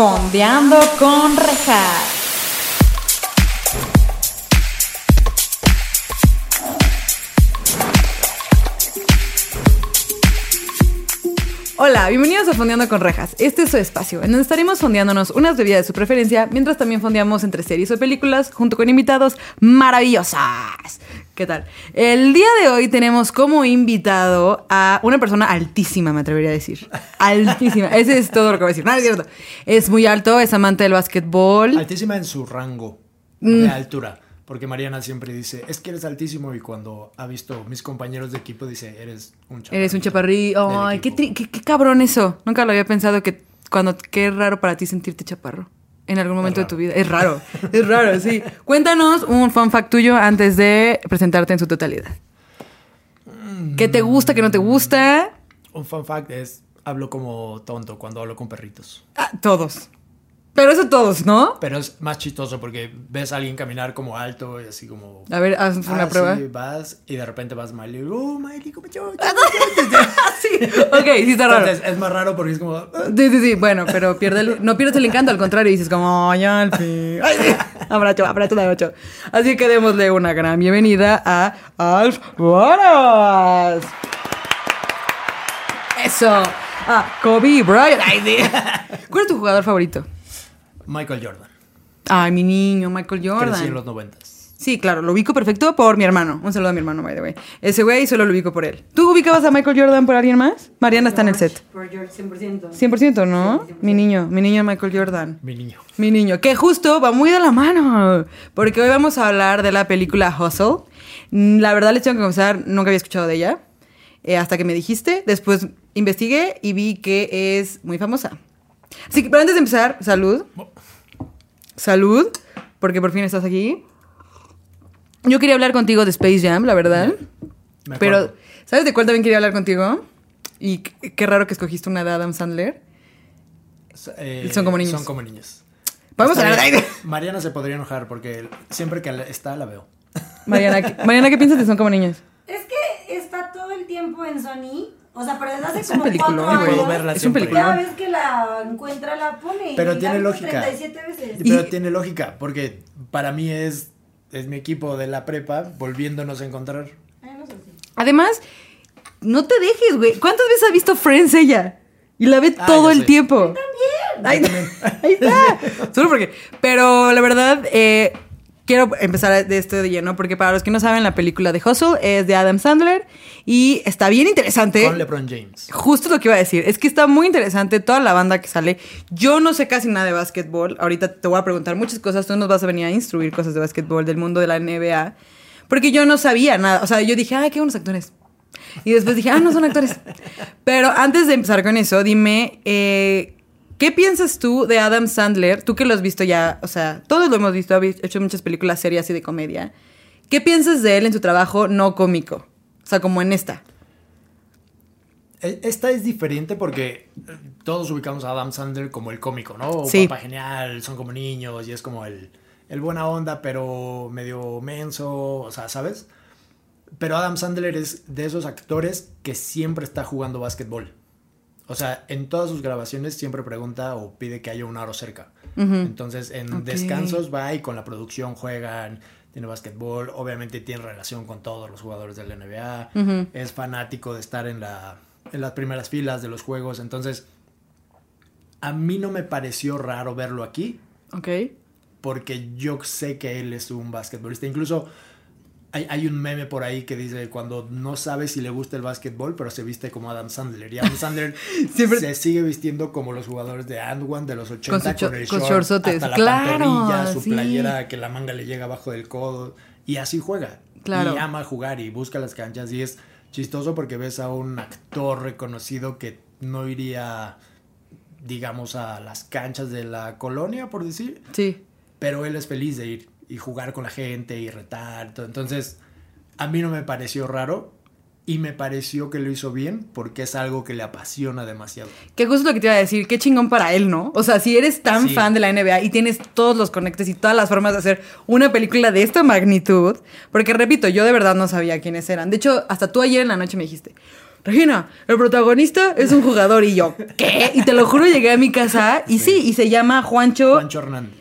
Fondeando con rejas. Hola, bienvenidos a Fondeando con Rejas. Este es su espacio, en donde estaremos fondeándonos unas bebidas de su preferencia, mientras también fondeamos entre series o películas, junto con invitados maravillosas. ¿Qué tal? El día de hoy tenemos como invitado a una persona altísima, me atrevería a decir. Altísima. Ese es todo lo que voy a decir. No, es cierto. Es muy alto, es amante del básquetbol. Altísima en su rango Mm. de altura. Porque Mariana siempre dice, es que eres altísimo. Y cuando ha visto mis compañeros de equipo, dice, eres un chaparrito. Eres un chaparrillo. Ay, qué, equipo". tri- qué- qué cabrón eso. Nunca lo había pensado que cuando qué raro para ti sentirte chaparro en algún momento de tu vida. Es raro, es raro, sí. Cuéntanos un fun fact tuyo antes de presentarte en su totalidad. ¿Qué te gusta, qué no te gusta? Un fun fact es, hablo como tonto cuando hablo con perritos. Ah, todos. Pero eso todos, ¿no? Pero es más chistoso porque ves a alguien caminar como alto y así como... A ver, haz una "Ah, prueba. sí", vas y de repente vas Miley, oh, Miley, come yo. sí. Ok, sí está raro. Entonces es más raro porque es como... "Ah". Sí, sí, sí. Bueno, pero pierde el- no pierdes el encanto, al contrario, dices como, ay, al fin. Abrazo, abrazo de ocho. Así que démosle una gran bienvenida a Alf Buenas. Eso. A Kobe Bryant. Ay, sí. ¿Cuál es tu jugador favorito? Michael Jordan. Ay, mi niño, Michael Crecí en Jordan. los noventas. Sí, claro, lo ubico perfecto por mi hermano. Un saludo a mi hermano, by the way. Ese güey solo lo ubico por él. ¿Tú ubicabas a Michael Jordan por alguien más? Mariana está en el set. Por George, 100%. 100%, ¿no? Mi niño, mi niño Michael Jordan. Mi niño. Mi niño, que justo va muy de la mano, porque hoy vamos a hablar de la película Hustle. La verdad les tengo que confesar, nunca había escuchado de ella, eh, hasta que me dijiste. Después investigué y vi que es muy famosa. Así que, pero antes de empezar, salud. Salud, porque por fin estás aquí. Yo quería hablar contigo de Space Jam, la verdad. Me Pero. ¿sabes de cuál también quería hablar contigo? Y qué raro que escogiste una de Adam Sandler. Eh, Son como niños. Son como niños. Podemos Está hablar de Mariana se podría enojar porque siempre que está la veo. Mariana, ¿qué- Mariana, ¿qué piensas de Son como niños? Es que está todo el tiempo en Sony. O sea, pero desde hace Es un como cuatro años. Puedo verla Es un. Cada vez que la encuentra la pone. Pero y tiene la lógica. 37 veces. Pero Y- tiene lógica porque para mí es, es mi equipo de la prepa volviéndonos a encontrar. Ay, no sé si. Además, no te dejes, güey. ¿Cuántas veces ha visto Friends ella? Y la ve Ah, todo yo el sé. tiempo. Ahí, ahí está. Solo porque. Pero la verdad, eh, quiero empezar de esto de lleno, porque para los que no saben, la película de Hustle es de Adam Sandler y está bien interesante. Con LeBron James. Justo lo que iba a decir, es que está muy interesante toda la banda que sale. Yo no sé casi nada de básquetbol. Ahorita te voy a preguntar muchas cosas. Tú nos vas a venir a instruir cosas de básquetbol del mundo de la NBA. Porque yo no sabía nada. O sea, yo dije, ay, qué buenos actores. Y después dije, ah, no son actores. Pero antes de empezar con eso, dime, eh, ¿qué piensas tú de Adam Sandler? Tú que lo has visto ya, o sea, todos lo hemos visto, ha hecho muchas películas serias y de comedia. ¿Qué piensas de él en su trabajo no cómico? O sea, como en esta. E- Esta es diferente porque eh, todos ubicamos a Adam Sandler como el cómico, ¿no? Sí. Papá genial, son como niños y es como el, el buena onda, pero medio menso, o sea, ¿sabes? Pero Adam Sandler es de esos actores que siempre está jugando básquetbol. O sea, en todas sus grabaciones siempre pregunta o pide que haya un aro cerca. Entonces, en descansos va y con la producción juegan, tiene básquetbol, obviamente tiene relación con todos los jugadores de la NBA, es fanático de estar en, la, en las primeras filas de los juegos. Entonces, a mí no me pareció raro verlo aquí ¿Ok? porque yo sé que él es un basquetbolista. Incluso hay, hay un meme por ahí que dice cuando no sabe si le gusta el básquetbol, pero se viste como Adam Sandler. Y Adam Sandler Siempre- se sigue vistiendo como los jugadores de Antwan de los 80 Con su con el con short hasta la Claro, pantorrilla, su sí. playera que la manga le llega abajo del codo y así juega. Claro. Y ama jugar y busca las canchas y es chistoso porque ves a un actor reconocido que no iría digamos a las canchas de la colonia por decir, Sí. pero él es feliz de ir y jugar con la gente y retar. todo. Entonces, a mí no me pareció raro y me pareció que lo hizo bien porque es algo que le apasiona demasiado. Que justo lo que te iba a decir, qué chingón para él, ¿no? O sea, si eres tan Sí. fan de la NBA y tienes todos los conectes y todas las formas de hacer una película de esta magnitud, porque repito, yo de verdad no sabía quiénes eran. De hecho, hasta tú ayer en la noche me dijiste, Regina, el protagonista es un jugador. Y yo, ¿qué? Y te lo juro, llegué a mi casa y sí, y se llama Juancho. Juancho Hernández.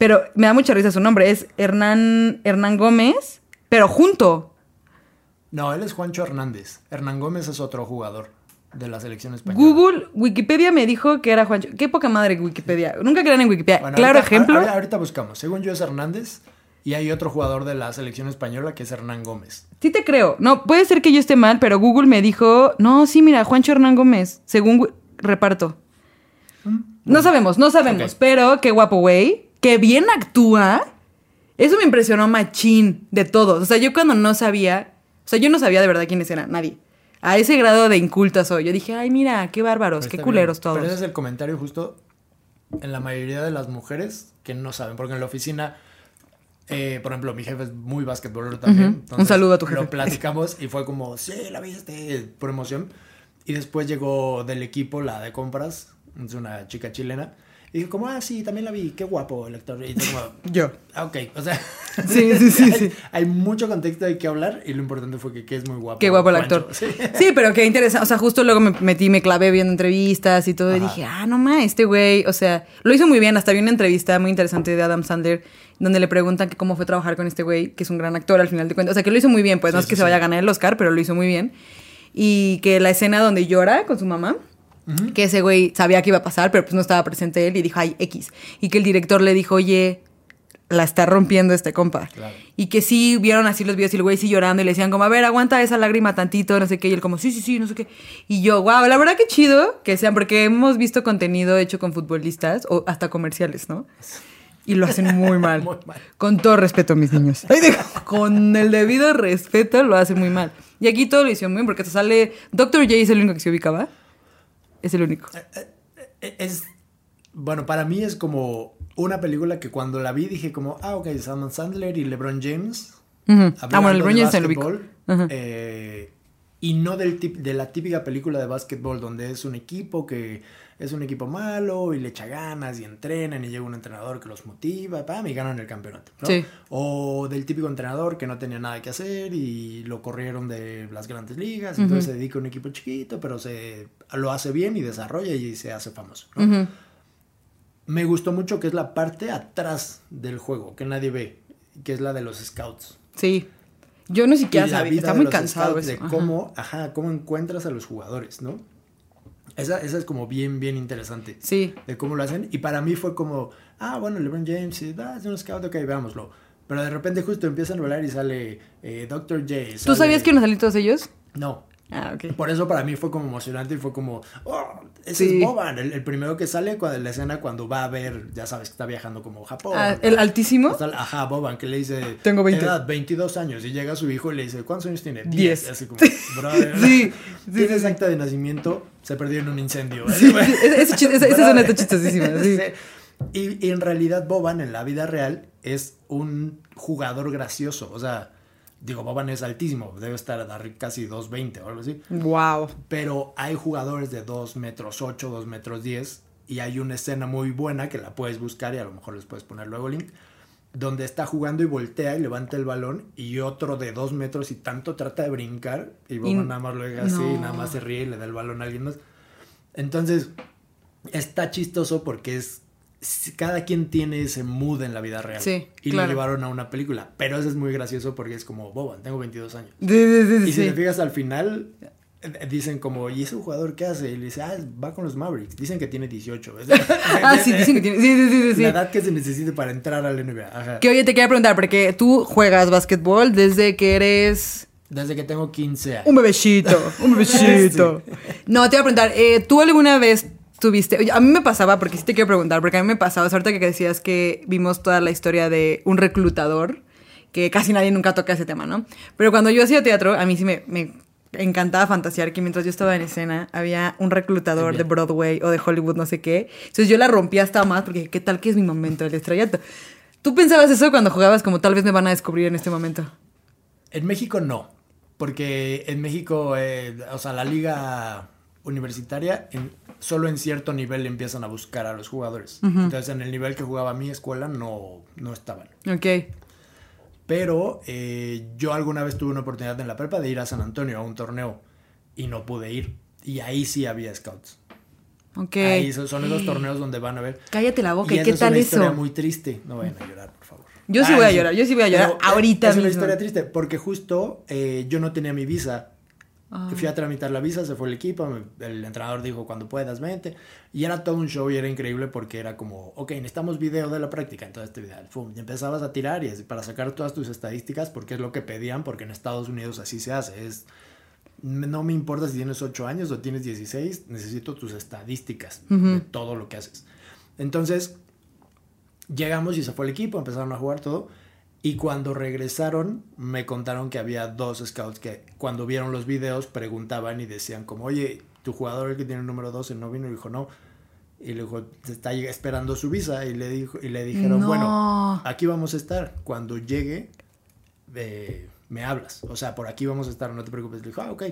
Pero me da mucha risa su nombre. Es Hernán, Hernán Gómez, pero junto. No, él es Juancho Hernández. Hernán Gómez es otro jugador de la selección española. Google, Wikipedia me dijo que era Juancho. Qué poca madre Wikipedia. Nunca crean en Wikipedia. Bueno, claro ahorita- ejemplo. ahorita- ahorita buscamos. Según yo es Hernández y hay otro jugador de la selección española que es Hernán Gómez. Sí te creo. No, puede ser que yo esté mal, pero Google me dijo, no, sí, mira, Juancho Hernán Gómez, según reparto. No sabemos, no sabemos, pero qué guapo güey, qué bien actúa. Eso me impresionó machín de todos. O sea, yo cuando no sabía, o sea, yo no sabía de verdad quiénes eran, nadie. A ese grado de inculta soy. Yo dije, ay, mira, qué bárbaros, Pero qué culeros bien. todos. Pero ese es el comentario justo en la mayoría de las mujeres que no saben, porque en la oficina, eh, por ejemplo, mi jefe es muy basquetbolero también. Un saludo a tu jefe. Lo platicamos y fue como, sí, la viste, por emoción. Y después llegó del equipo la de compras, es una chica chilena. Y dijo como, ah, sí, también la vi, qué guapo el actor. Y yo como, Yo. ah, ok, o sea... Sí, sí, sí, hay, sí. hay mucho contexto de qué hablar y lo importante fue que, que es muy guapo. Qué guapo el actor. Sí. Sí. pero qué interesante. O sea, justo luego me metí, me clavé viendo entrevistas y todo. Y Ajá. dije, ah, no más, este güey. O sea, lo hizo muy bien. Hasta vi una entrevista muy interesante de Adam Sandler donde le preguntan que cómo fue trabajar con este güey, que es un gran actor al final de cuentas. O sea, que lo hizo muy bien. Pues no Sí, es que se vaya a ganar el Oscar, pero lo hizo muy bien. Y que la escena donde llora con su mamá. Que ese güey sabía que iba a pasar, pero pues no estaba presente él y dijo, ay, X. Y que el director le dijo, oye, la está rompiendo este compa. Claro. Y que sí vieron así los videos y el güey sí llorando y le decían como, a ver, aguanta esa lágrima tantito, no sé qué. Y él como, sí, sí, sí, no sé qué. Y yo, wow, la verdad que chido que sean, porque hemos visto contenido hecho con futbolistas o hasta comerciales, ¿no? Y lo hacen muy mal. Muy mal. Con todo respeto, mis niños. Con el debido respeto lo hacen muy mal. Y aquí todo lo hicieron muy bien porque te sale... Doctor J es el único que se ubicaba. Es el único. E- Es, bueno, para mí es como una película que cuando la vi dije como, ah, ok, Salman Sandler y LeBron James. Ah, hablando bueno, LeBron James Ajá. eh, y no del tip, de la típica película de básquetbol donde es un equipo que es un equipo malo y le echa ganas y entrenan y llega un entrenador que los motiva, pam, y ganan el campeonato. ¿no? Sí. O del típico entrenador que no tenía nada que hacer y lo corrieron de las grandes ligas, entonces se dedica a un equipo chiquito, pero se lo hace bien y desarrolla y se hace famoso. Me gustó mucho que es la parte atrás del juego, que nadie ve, que es la de los scouts. Sí. Yo no siquiera sabía. Está muy cansado eso. De Ajá. cómo, ajá, cómo encuentras a los jugadores, ¿no? Esa, esa es como bien, bien interesante. Sí. De cómo lo hacen. Y para mí fue como, ah, bueno, LeBron James, ah, es un scout, ok, veámoslo. Pero de repente justo empiezan a hablar y sale eh, Dr. J. ¿Tú sale- sabías que a salir todos ellos? No. Ah, ok. Por eso para mí fue como emocionante y fue como, oh, ese Sí. es Boban, el, el primero que sale cuando, la escena cuando va a ver, ya sabes que está viajando como Japón. Ah, ¿El altísimo? Está- ajá, Boban, que le dice, Tengo 20. edad, 22 años, y llega su hijo y le dice, ¿cuántos años tiene? 10. Así como, brother, Sí, sí, tiene sí, sí. acta de nacimiento, se perdió en un incendio. Sí, sí, ese- ese chis- esa- es una chistosísima, sí. Y, y en realidad Boban en la vida real es un jugador gracioso, o sea, digo, Boban es altísimo, debe estar a casi 2.20 o algo así. Wow. Pero hay jugadores de 2 metros 8, 2 metros 10. Y hay una escena muy buena que la puedes buscar y a lo mejor les puedes poner luego link. Donde está jugando y voltea y levanta el balón. Y otro de 2 metros y tanto trata de brincar. Y Boban Y- nada más lo deja así, no. nada más se ríe y le da el balón a alguien más. Entonces, está chistoso porque es. Cada quien tiene ese mood en la vida real. Sí, y claro. lo llevaron a una película. Pero eso es muy gracioso porque es como Boban, tengo 22 años. Sí, sí, Y si te fijas al final, dicen como, ¿y ese jugador qué hace? Y le dice, ah, va con los Mavericks. Dicen que tiene 18. Es Ah, sí, dicen que tiene. Sí, sí, sí, sí, sí. La edad que se necesite para entrar al NBA. Ajá. Que oye, te quería preguntar, porque tú juegas básquetbol desde que eres Desde que tengo 15 años. un bebecito, un bebecito. No, te iba a preguntar, eh, ¿tú alguna vez tuviste, oye, a mí me pasaba, porque sí te quiero preguntar, porque a mí me pasaba, sea, ahorita que decías que vimos toda la historia de un reclutador, que casi nadie nunca toca ese tema, ¿no? Pero cuando yo hacía teatro, a mí sí me, me encantaba fantasear que mientras yo estaba en escena había un reclutador de. Broadway o de Hollywood, no sé qué. Entonces yo la rompía hasta más porque qué tal que es mi momento del estrellato. ¿Tú pensabas eso cuando jugabas como tal vez me van a descubrir en este momento? En México no. Porque en México, eh, o sea, la liga universitaria, en- solo en cierto nivel empiezan a buscar a los jugadores. Entonces, en el nivel que jugaba mi escuela, no, no estaban. Ok. Pero eh, yo alguna vez tuve una oportunidad en la prepa de ir a San Antonio a un torneo y no pude ir. Y ahí sí había scouts. Ok. Ahí son, son esos torneos donde van a ver. Cállate la boca. Y ¿Y esa qué es tal una historia eso? muy triste. No vayan a llorar, por favor. Yo sí Ay, voy a llorar, yo sí voy a llorar ahorita Es una mismo. historia triste porque justo eh, yo no tenía mi visa. Ah. Fui a tramitar la visa, se fue el equipo, el entrenador dijo cuando puedas vente. Y era todo un show y era increíble porque era como, ok, necesitamos video de la práctica. Entonces te pum, y empezabas a tirar y así para sacar todas tus estadísticas porque es lo que pedían, porque en Estados Unidos así se hace. Es, no me importa si tienes 8 años o tienes 16, necesito tus estadísticas de todo lo que haces. Entonces, llegamos y se fue el equipo, empezaron a jugar todo. Y cuando regresaron, me contaron que había dos scouts que cuando vieron los videos preguntaban y decían como, oye, tu jugador el que tiene el número 12 no vino y dijo no. Y le dijo, se está esperando su visa. Y le, dijo, y le dijeron, No. bueno, aquí vamos a estar. Cuando llegue, eh, me hablas. O sea, por aquí vamos a estar, no te preocupes. Le dijo, ah, ok.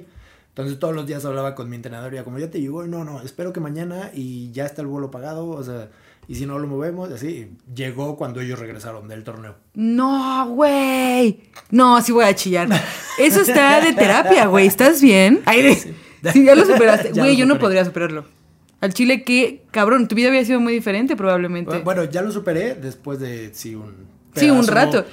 Entonces todos los días hablaba con mi entrenador y era como, ya te llegó, no, no, espero que mañana y ya está el vuelo pagado, o sea, y si no lo movemos, así. Llegó cuando ellos regresaron del torneo. No, güey. No, sí voy a chillar. Eso está de terapia, güey. ¿Estás bien? Ay, de- sí, ya lo superaste. Güey, yo no podría superarlo. Al chile, qué cabrón. Tu vida había sido muy diferente, probablemente. Bueno, ya lo superé después de, sí, un... Sí, un rato.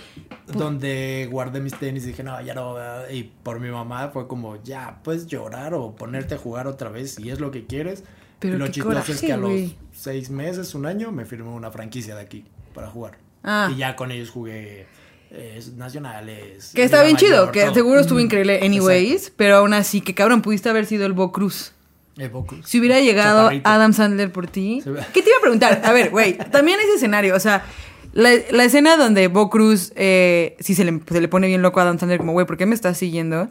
Donde guardé mis tenis y dije, no, ya no. Y por mi mamá fue como, ya, puedes llorar o ponerte a jugar otra vez si es lo que quieres. Pero y lo qué chistoso es que a los seis meses, un año, me firmó una franquicia de aquí para jugar. Ah. Y ya con ellos jugué eh, nacionales. que está bien chido, que todo. seguro estuvo Mm, increíble anyways, pero aún así, que cabrón, pudiste haber sido el Bo Cruz. Eh, Boku. Si hubiera llegado Chaparrito. Adam Sandler por ti. Se ¿Qué te iba a preguntar? A ver, güey, también ese escenario, o sea, la, la escena donde Bo Cruz, eh, si se le, se le pone bien loco a Adam Sandler, como, güey, ¿por qué me estás siguiendo?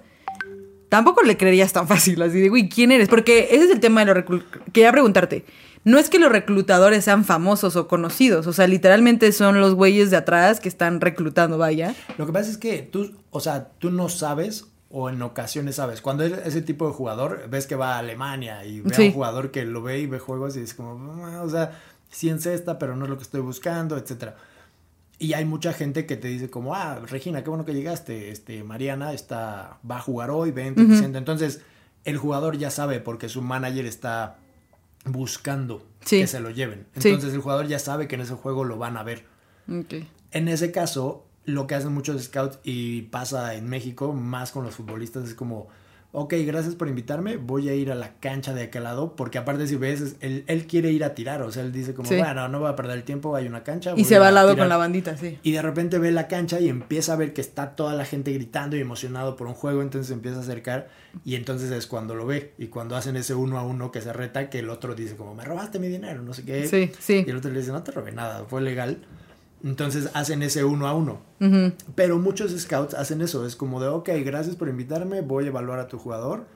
Tampoco le creerías tan fácil, así de, güey, ¿quién eres? Porque ese es el tema de los reclutadores. Quería preguntarte, no es que los reclutadores sean famosos o conocidos, o sea, literalmente son los güeyes de atrás que están reclutando, vaya. Lo que pasa es que tú, o sea, tú no sabes o en ocasiones sabes. Cuando eres ese tipo de jugador, ves que va a Alemania y ve a un jugador que lo ve y ve juegos y es como, "Ah, o sea, sí en cesta, pero no es lo que estoy buscando, etcétera. Y hay mucha gente que te dice como, ah, Regina, qué bueno que llegaste, este, Mariana está, va a jugar hoy, vente, siento". Entonces, el jugador ya sabe porque su manager está buscando Sí. que se lo lleven. Sí. Entonces, el jugador ya sabe que en ese juego lo van a ver. En ese caso, lo que hacen muchos scouts y pasa en México, más con los futbolistas, es como, ok, gracias por invitarme, voy a ir a la cancha de aquel lado, porque aparte si ves, es- él, él quiere ir a tirar, o sea, él dice como, Sí. bueno, no voy a perder el tiempo, hay una cancha. Y se va al lado tirar". con la bandita, sí. Y de repente ve la cancha y empieza a ver que está toda la gente gritando y emocionado por un juego, entonces se empieza a acercar y entonces es cuando lo ve. Y cuando hacen ese uno a uno que se reta, que el otro dice como, me robaste mi dinero, no sé qué. Sí, sí. Y el otro le dice, no te robé nada, fue legal. Entonces hacen ese uno a uno. Pero muchos scouts hacen eso, es como de, ok, gracias por invitarme, voy a evaluar a tu jugador.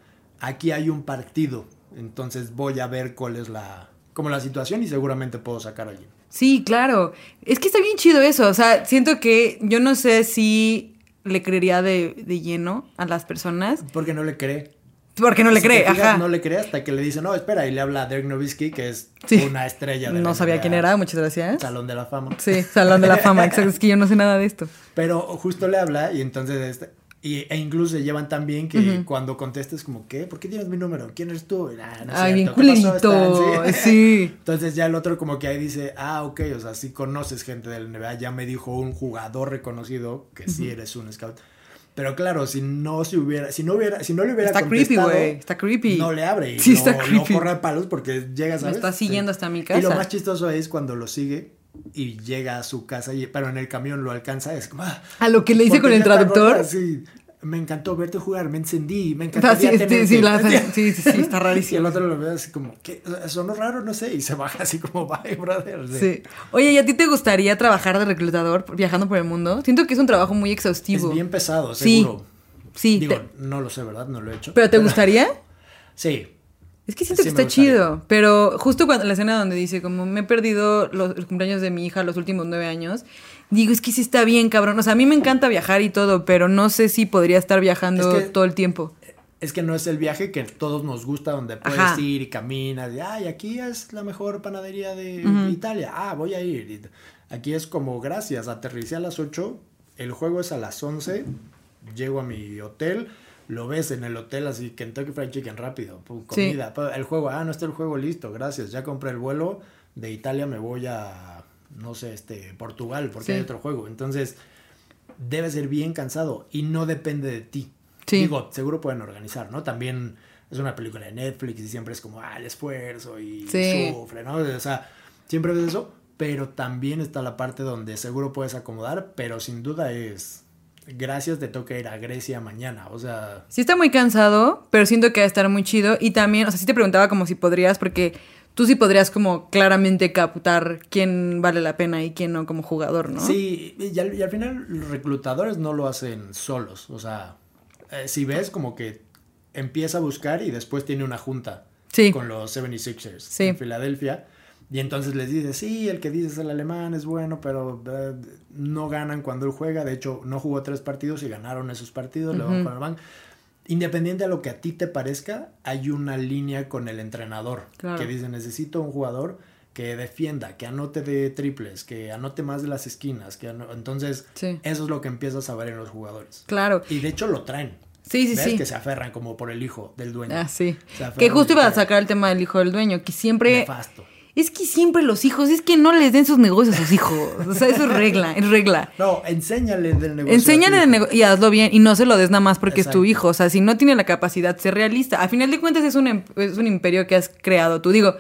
Aquí hay un partido, entonces voy a ver cuál es la, como la situación y seguramente puedo sacar a alguien. Sí, claro. Es que está bien chido eso. O sea, siento que yo no sé si le creería de, de lleno a las personas. Porque no le cree. Porque no le cree, fijas, ajá. No le cree hasta que le dice, no, espera, y le habla a Dirk Nowitzki, que es Sí. una estrella de la No sabía NBA, quién era, muchas gracias. Salón de la fama. Sí, Salón de la Fama, exacto. Es que yo no sé nada de esto. Pero justo le habla y entonces, este, y, e incluso se llevan tan bien que Ujú. cuando contestes como, ¿qué? ¿Por qué tienes mi número? ¿Quién eres tú? "Ah, no Ay, bien cierto, ¿qué pasó, culerito. Stan?" Sí. Entonces ya el otro como que ahí dice, ah, ok, o sea, sí conoces gente del NBA, ya me dijo un jugador reconocido que sí eres un scout. Pero claro, si no se hubiera, si no hubiera, si no le hubiera Está creepy, contestado, güey. Está creepy. no le abre y Sí, lo, está creepy. corre a palos porque llega, Me ¿sabes? está siguiendo hasta mi Y lo casa. más chistoso es cuando lo sigue y llega a su casa, y, pero en el camión lo alcanza, es como... ah, A lo que le hice con el traductor. Sí, me encantó verte jugar, me encendí, me encantaría sí, sí, sí, sí, sí, está Y el rarísimo. otro lo ve así como, ¿qué? Sonó raro, no sé, y se baja así como, bye, brother. Sí. Oye, ¿y a ti te gustaría trabajar de reclutador viajando por el mundo? Siento que es un trabajo muy Es exhaustivo. bien pesado, seguro. Sí, Digo, no lo sé, ¿verdad? No lo he hecho. ¿pero te gustaría? Sí. Es que siento que está chido, pero justo cuando la escena donde dice como me he perdido los cumpleaños de mi hija los últimos nueve años, digo es que sí está bien, cabrón. O sea, a mí me encanta viajar y todo, pero no sé si podría estar viajando Es que- todo el tiempo. Es que no es el viaje que todos nos gusta, donde puedes Ajá. ir y caminas. Y, Ay, aquí es la mejor panadería de. Italia. Ah, voy a ir. Aquí es como, gracias, aterricé a las 8, el juego es a las 11, llego a mi hotel, lo ves en el hotel así, Kentucky Fried Chicken rápido, pum, comida, el juego, ah, no está el juego listo, gracias, ya compré el vuelo, de Italia me voy a, no sé, este, Portugal, porque Sí. hay otro juego. Entonces, debe ser bien cansado y no depende de ti. Sí. Digo, seguro pueden organizar, ¿no? También es una película de Netflix y siempre es como, ah, el esfuerzo y Sí. sufre, ¿no? O sea, siempre ves eso, pero también está la parte donde seguro puedes acomodar, pero sin duda es, gracias, te toca ir a Grecia mañana, o sea, Sí está muy cansado, pero siento que va a estar muy chido. Y también, o sea, sí te preguntaba como si podrías, porque tú sí podrías como claramente captar quién vale la pena y quién no como jugador, ¿no? Sí, y al, y al final los reclutadores no lo hacen solos. O sea, eh, si ves como que empieza a buscar y después tiene una junta Sí. con los 76ers Sí. en Filadelfia. Y entonces les dice, sí, el que dices el alemán es bueno, pero eh, no ganan cuando él juega. De hecho, no jugó tres partidos y ganaron esos partidos. le van con el ban. Independiente a lo que a ti te parezca, hay una línea con el entrenador Claro. que dice, necesito un jugador que defienda, que anote de triples, que anote más de las esquinas. Que ano-". Entonces, Sí. eso es lo que empiezas a ver en los jugadores. Claro. Y de hecho lo traen. Sí, sí, ¿Ves? sí. Que se aferran como por el hijo del dueño. Ah, sí. Que justo iba a sacar el tema del hijo del dueño, que siempre... Nefasto. Es que siempre los hijos, es que no les den sus negocios a sus hijos. O sea, eso es regla, es regla. No, enséñale del negocio. Enséñale a tu de hijo. negocio y hazlo bien y no se lo des nada más porque es tu hijo. O sea, si no tiene la capacidad, sé realista. A final de cuentas es un, em- es un imperio que has creado tú. Digo,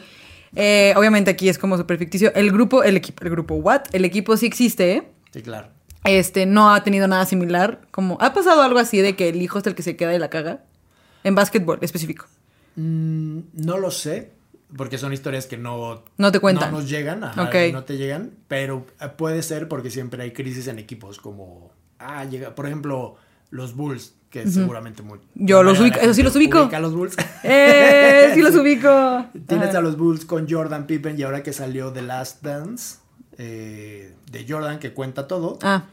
eh, obviamente aquí es como súper ficticio. El grupo, el equipo, el grupo What, el equipo sí existe, ¿eh? Sí, claro. Este, no ha tenido nada similar. Como, ¿ha pasado algo así de que el hijo es el que se queda y la caga? En básquetbol específico. Mm, no lo sé, porque son historias que no, No te cuentan. no nos llegan, ajá, no te llegan, pero eh, puede ser porque siempre hay crisis en equipos, como, ah, llega, por ejemplo, los Bulls, que seguramente muy... Yo los ubico, eso sí los ubico. ubica a los Bulls. ¡Eh! Sí los ubico. Tienes Ajá. a los Bulls con Jordan Pippen y ahora que salió The Last Dance eh, de Jordan, que cuenta todo, Ah,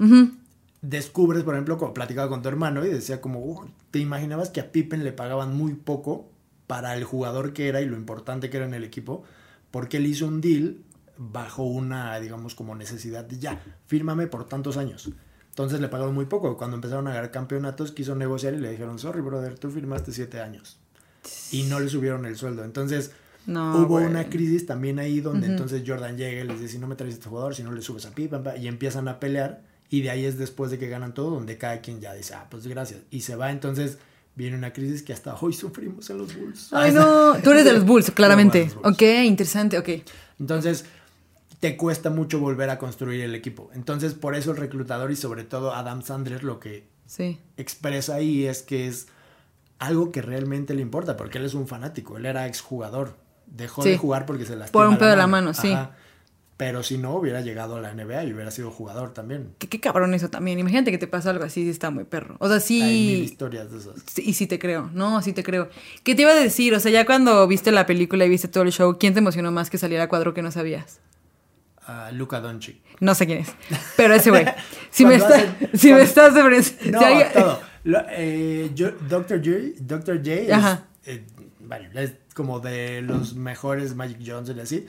descubres, por ejemplo, como platicaba con tu hermano y decía como, "Uh, te imaginabas que a Pippen le pagaban muy poco para el jugador que era y lo importante que era en el equipo, porque él hizo un deal bajo una, digamos, como necesidad de ya, fírmame por tantos años. Entonces le pagaron muy poco. Cuando empezaron a ganar campeonatos, quiso negociar y le dijeron, sorry, brother, tú firmaste siete años. Y no le subieron el sueldo. Entonces, No, hubo güey. una crisis también ahí donde Ujú. entonces Jordan llega y les dice, si no me traes este jugador, si no le subes a Pippen, pa", y empiezan a pelear. Y de ahí es después de que ganan todo, donde cada quien ya dice, ah, pues gracias. Y se va, entonces viene una crisis que hasta hoy sufrimos en los Bulls. Ay, no. Tú eres de los Bulls, claramente. Los Ok, interesante, ok. Entonces, te cuesta mucho volver a construir el equipo. Entonces, por eso el reclutador y sobre todo Adam Sandler lo que Sí. expresa ahí es que es algo que realmente le importa, porque él es un fanático, él era exjugador. Dejó Sí. de jugar porque se lastimó. Por un pedo de la mano, sí. Pero si no, hubiera llegado a la NBA y hubiera sido jugador también. Qué, qué cabrón eso también. Imagínate que te pasa algo así, sí está muy perro. O sea, sí. Hay mil historias de esas. Sí, Y sí te creo, no, sí te creo. ¿Qué te iba a decir? O sea, ya cuando viste la película y viste todo el show, ¿quién te emocionó más que saliera a cuadro que no sabías? Luca Doncic. No sé quién es, pero ese güey. Si me, está, hacen- si me estás de frente- No, si hay- todo. Lo- eh, yo- Dr. J, Dr. J es, eh, bueno, es como de los mejores Magic Johnson y así.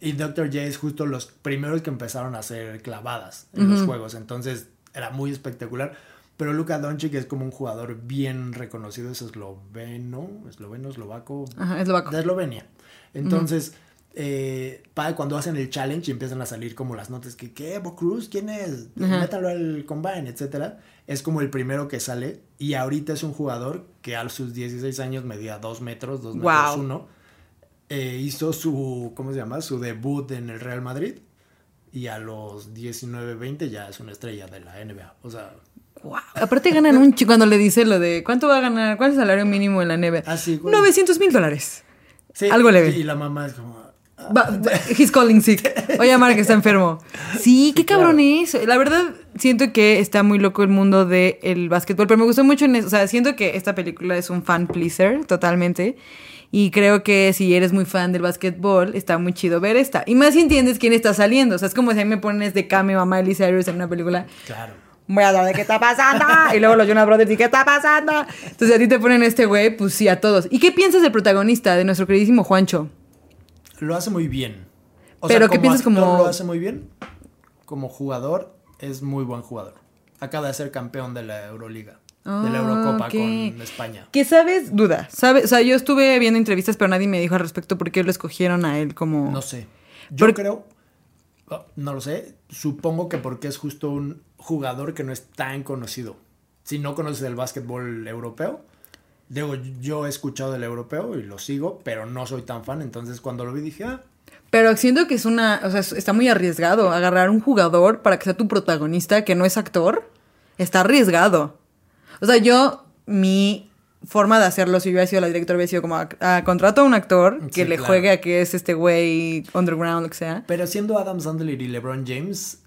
Y Dr. J es justo los primeros que empezaron a hacer clavadas en los juegos. Entonces era muy espectacular. Pero Luka Doncic es como un jugador bien reconocido, es esloveno, esloveno, eslovaco, Ajá, eslovaco. de Eslovenia. Entonces, eh, cuando hacen el challenge y empiezan a salir como las notas que, ¿qué? ¿Bo Cruz? ¿Quién es? Ajá. Métalo al combine, etcétera. Es como el primero que sale y ahorita es un jugador que a sus 16 años medía 2 metros, 2 metros Wow. 1. hizo su, ¿cómo se llama? Su debut en el Real Madrid y a los 19, 20 ya es una estrella de la NBA. O sea, Guau. Aparte ganan un chico cuando le dice lo de ¿cuánto va a ganar? ¿Cuál es el salario mínimo en la NBA? así, güey. 900 mil dólares. Sí, algo leve. Y la mamá es como... he's calling sick. Voy a llamar que está enfermo. Sí, qué cabrón es. La verdad, siento que está muy loco el mundo del básquetbol, pero me gustó mucho en eso. O sea, siento que esta película es un fan pleaser, totalmente. Y creo que si eres muy fan del básquetbol, está muy chido ver esta. Y más si entiendes quién está saliendo. O sea, es como si a mí me pones de Cami, mamá Ellie Cyrus en una película. Claro. Voy a saber qué está pasando. Y luego los Jonas Brothers, ¿y qué está pasando? Entonces a ti te ponen este güey, pues sí, a todos. ¿Y qué piensas del protagonista, de nuestro queridísimo Juancho? Lo hace muy bien. O Pero, sea, ¿qué como piensas como- Lo hace muy bien. Como jugador, es muy buen jugador. Acaba de ser campeón de la Euroliga. de la Ah, Eurocopa ok. con España. Que sabes, duda, sabes, o sea, yo estuve viendo entrevistas, pero nadie me dijo al respecto por qué lo escogieron a él como... No sé. Yo Por- creo, oh, no lo sé, supongo que porque es justo un jugador que no es tan conocido. Si no conoces el básquetbol europeo, digo, yo he escuchado del europeo y lo sigo, pero no soy tan fan, entonces cuando lo vi dije, ah, Pero siento que es una, o sea, es- está muy arriesgado agarrar un jugador para que sea tu protagonista que no es actor. Está arriesgado. O sea, yo, mi forma de hacerlo, si yo hubiera sido la directora, hubiera sido como, a, a- contrato a un actor que Sí, le claro. juegue a que es este güey underground, lo que sea. pero siendo Adam Sandler y LeBron James,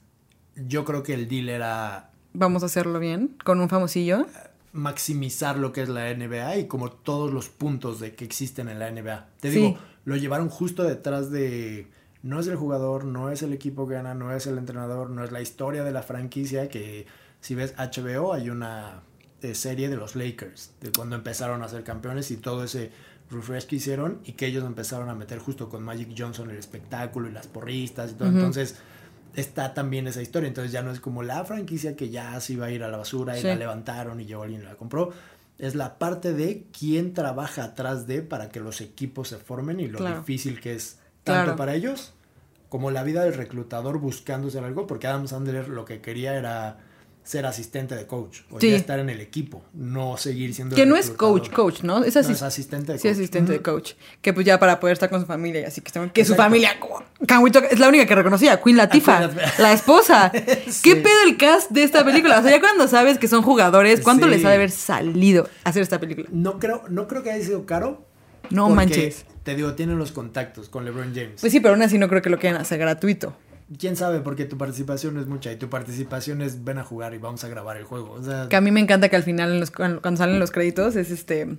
yo creo que el deal era Vamos a hacerlo bien, con un famosillo. Maximizar lo que es la NBA y como todos los puntos de que existen en la NBA. Te Sí. digo, lo llevaron justo detrás de no es el jugador, no es el equipo que gana, no es el entrenador, no es la historia de la franquicia que si ves HBO hay una eh, serie de los Lakers, de cuando empezaron a ser campeones y todo ese refresh que hicieron y que ellos empezaron a meter justo con Magic Johnson el espectáculo y las porristas y todo. Entonces está también esa historia. Entonces ya no es como la franquicia que ya se iba a ir a la basura y Sí. la levantaron y llegó alguien y la compró. Es la parte de quién trabaja atrás de para que los equipos se formen y lo Claro. difícil que es tanto Claro. para ellos como la vida del reclutador buscándose algo, porque Adam Sandler lo que quería era ser asistente de coach o Sí. ya estar en el equipo, no seguir siendo Que el no es coach, coach, ¿no? Es, No, asist- es asistente de Sí, coach. asistente de coach. Que pues ya para poder estar con su familia así que, que su familia. Talk? es la única que reconocía, Queen Latifah, Queen Latifah. la esposa. Sí. ¿Qué pedo el cast de esta película? O sea, ya cuando sabes que son jugadores, ¿cuánto Sí. les ha de haber salido hacer esta película? No creo, no creo que haya sido caro. No manches. Te digo, tienen los contactos con LeBron James. Pues sí, pero aún así no creo que lo quieran hacer gratuito. quién sabe, porque tu participación es mucha y tu participación es ven a jugar y vamos a grabar el juego. O sea, Que a mí me encanta que al final, en los- cuando cuando salen los créditos, es este.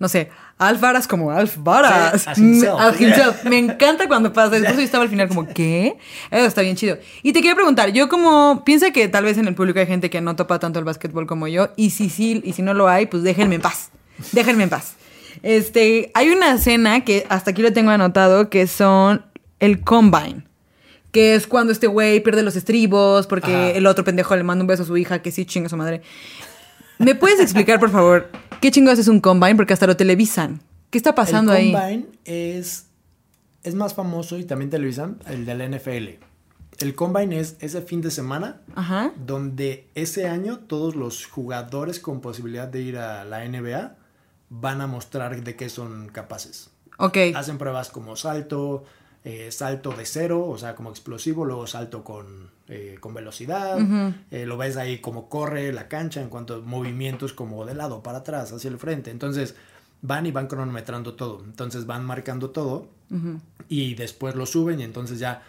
No sé, Alf Varas como Alf Varas. Sí, himself. Himself. Me encanta cuando pasa. Después yo estaba al final como, ¿qué? Eso está bien chido. Y te quiero preguntar, yo como, piensa que tal vez en el público hay gente que no topa tanto el básquetbol como yo. Y si sí, y si no lo hay, pues déjenme en paz. Déjenme en paz. Este, hay una escena que hasta aquí lo tengo anotado, que son el combine. Que es cuando este güey pierde los estribos porque Ajá. el otro pendejo le manda un beso a su hija que sí chinga a su madre. ¿Me puedes explicar, por favor, qué chingados es un combine? Porque hasta lo televisan. ¿Qué está pasando el ahí? Combine es, es más famoso y también televisan el de la NFL. El Combine es ese fin de semana Ajá. donde ese año todos los jugadores con posibilidad de ir a la NBA van a mostrar de qué son capaces. Ok. Hacen pruebas como salto, eh, salto de cero, o sea, como explosivo, luego salto con, eh, con velocidad. Eh, lo ves ahí como corre la cancha en cuanto a movimientos como de lado para atrás, hacia el frente. Entonces van y van cronometrando todo. Entonces van marcando todo y después lo suben y entonces ya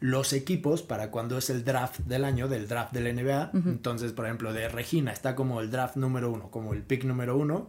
los equipos para cuando es el draft del año, del draft del NBA, entonces por ejemplo de Regina está como el draft número uno, como el pick número uno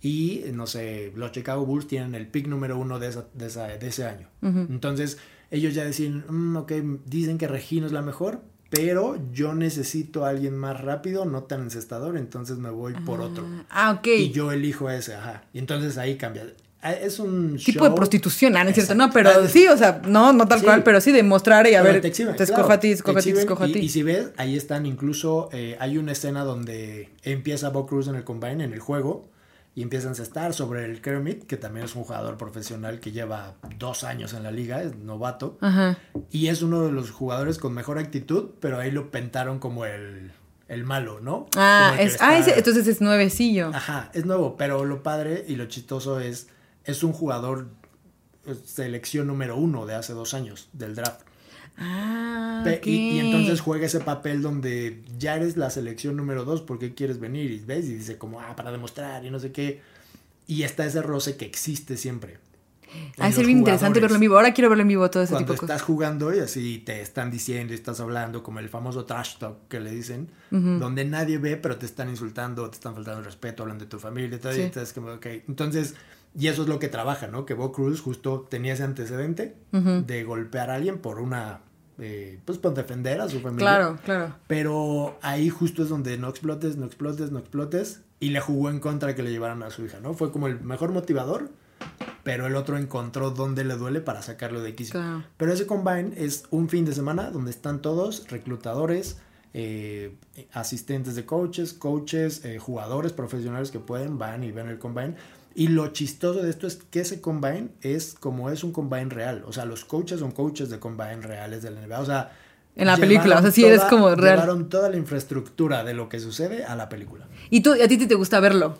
y no sé, los Chicago Bulls tienen el pick número uno de, esa- de, esa- de ese año. Entonces ellos ya deciden, "Mm, ok, dicen que Regina es la mejor, pero yo necesito a alguien más rápido, no tan encestador, entonces me voy por otro. Ah, ok. Y yo elijo ese, ajá. Y entonces ahí cambia. Ah, Es un tipo show- de prostitución, ah, ¿no es cierto? No, pero Ah, sí, o sea, no, no tal Sí. cual, pero sí de mostrar y a Pero ver, te exhiben, te escojo claro, a ti, te escojo a ti, te escojo a ti. y si ves, ahí están incluso, eh, hay una escena donde empieza Bo Cruz en el combine, en el juego, y empiezan a estar sobre el Kermit, que también es un jugador profesional que lleva dos años en la liga, es novato, Ajá. y es uno de los jugadores con mejor actitud, pero ahí lo pentaron como el, el malo, ¿no? Ah, es, ah, entonces es nuevecillo. Ajá, es nuevo, pero lo padre y lo chistoso es, es un jugador eh, selección número uno de hace dos años del draft. Ah, Pe- ok. y, y entonces juega ese papel donde ya eres la selección número dos, ¿por qué quieres venir? Y ves, y dice como, ah, para demostrar y no sé qué. Y está ese roce que existe siempre. Ah, es los bien interesante verlo en vivo. Ahora quiero verlo en vivo, todo ese Cuando tipo de estás cosas. jugando y así te están diciendo y estás hablando, como el famoso trash talk que le dicen, donde nadie ve, pero te están insultando, te están faltando el respeto, hablan de tu familia y todo. Sí. Estás como, ok. Entonces, y eso es lo que trabaja, ¿no? Que Bo Cruz justo tenía ese antecedente de golpear a alguien por una, eh, pues por defender a su familia. Claro, claro. Pero ahí justo es donde no explotes, no explotes, no explotes. Y le jugó en contra que le llevaran a su hija, ¿no? Fue como el mejor motivador, pero el otro encontró dónde le duele para sacarlo de quicio. Claro. Pero ese combine es un fin de semana donde están todos, reclutadores, eh, asistentes de coaches, coaches, eh, jugadores profesionales que pueden, van y ven el combine. Y lo chistoso de esto es que ese combine es como es un combine real. O sea, los coaches son coaches de combine reales de la NBA. O sea, En la película, o sea, sí eres como real. Llevaron toda la infraestructura de lo que sucede a la película. ¿Y tú, a ti te gusta verlo?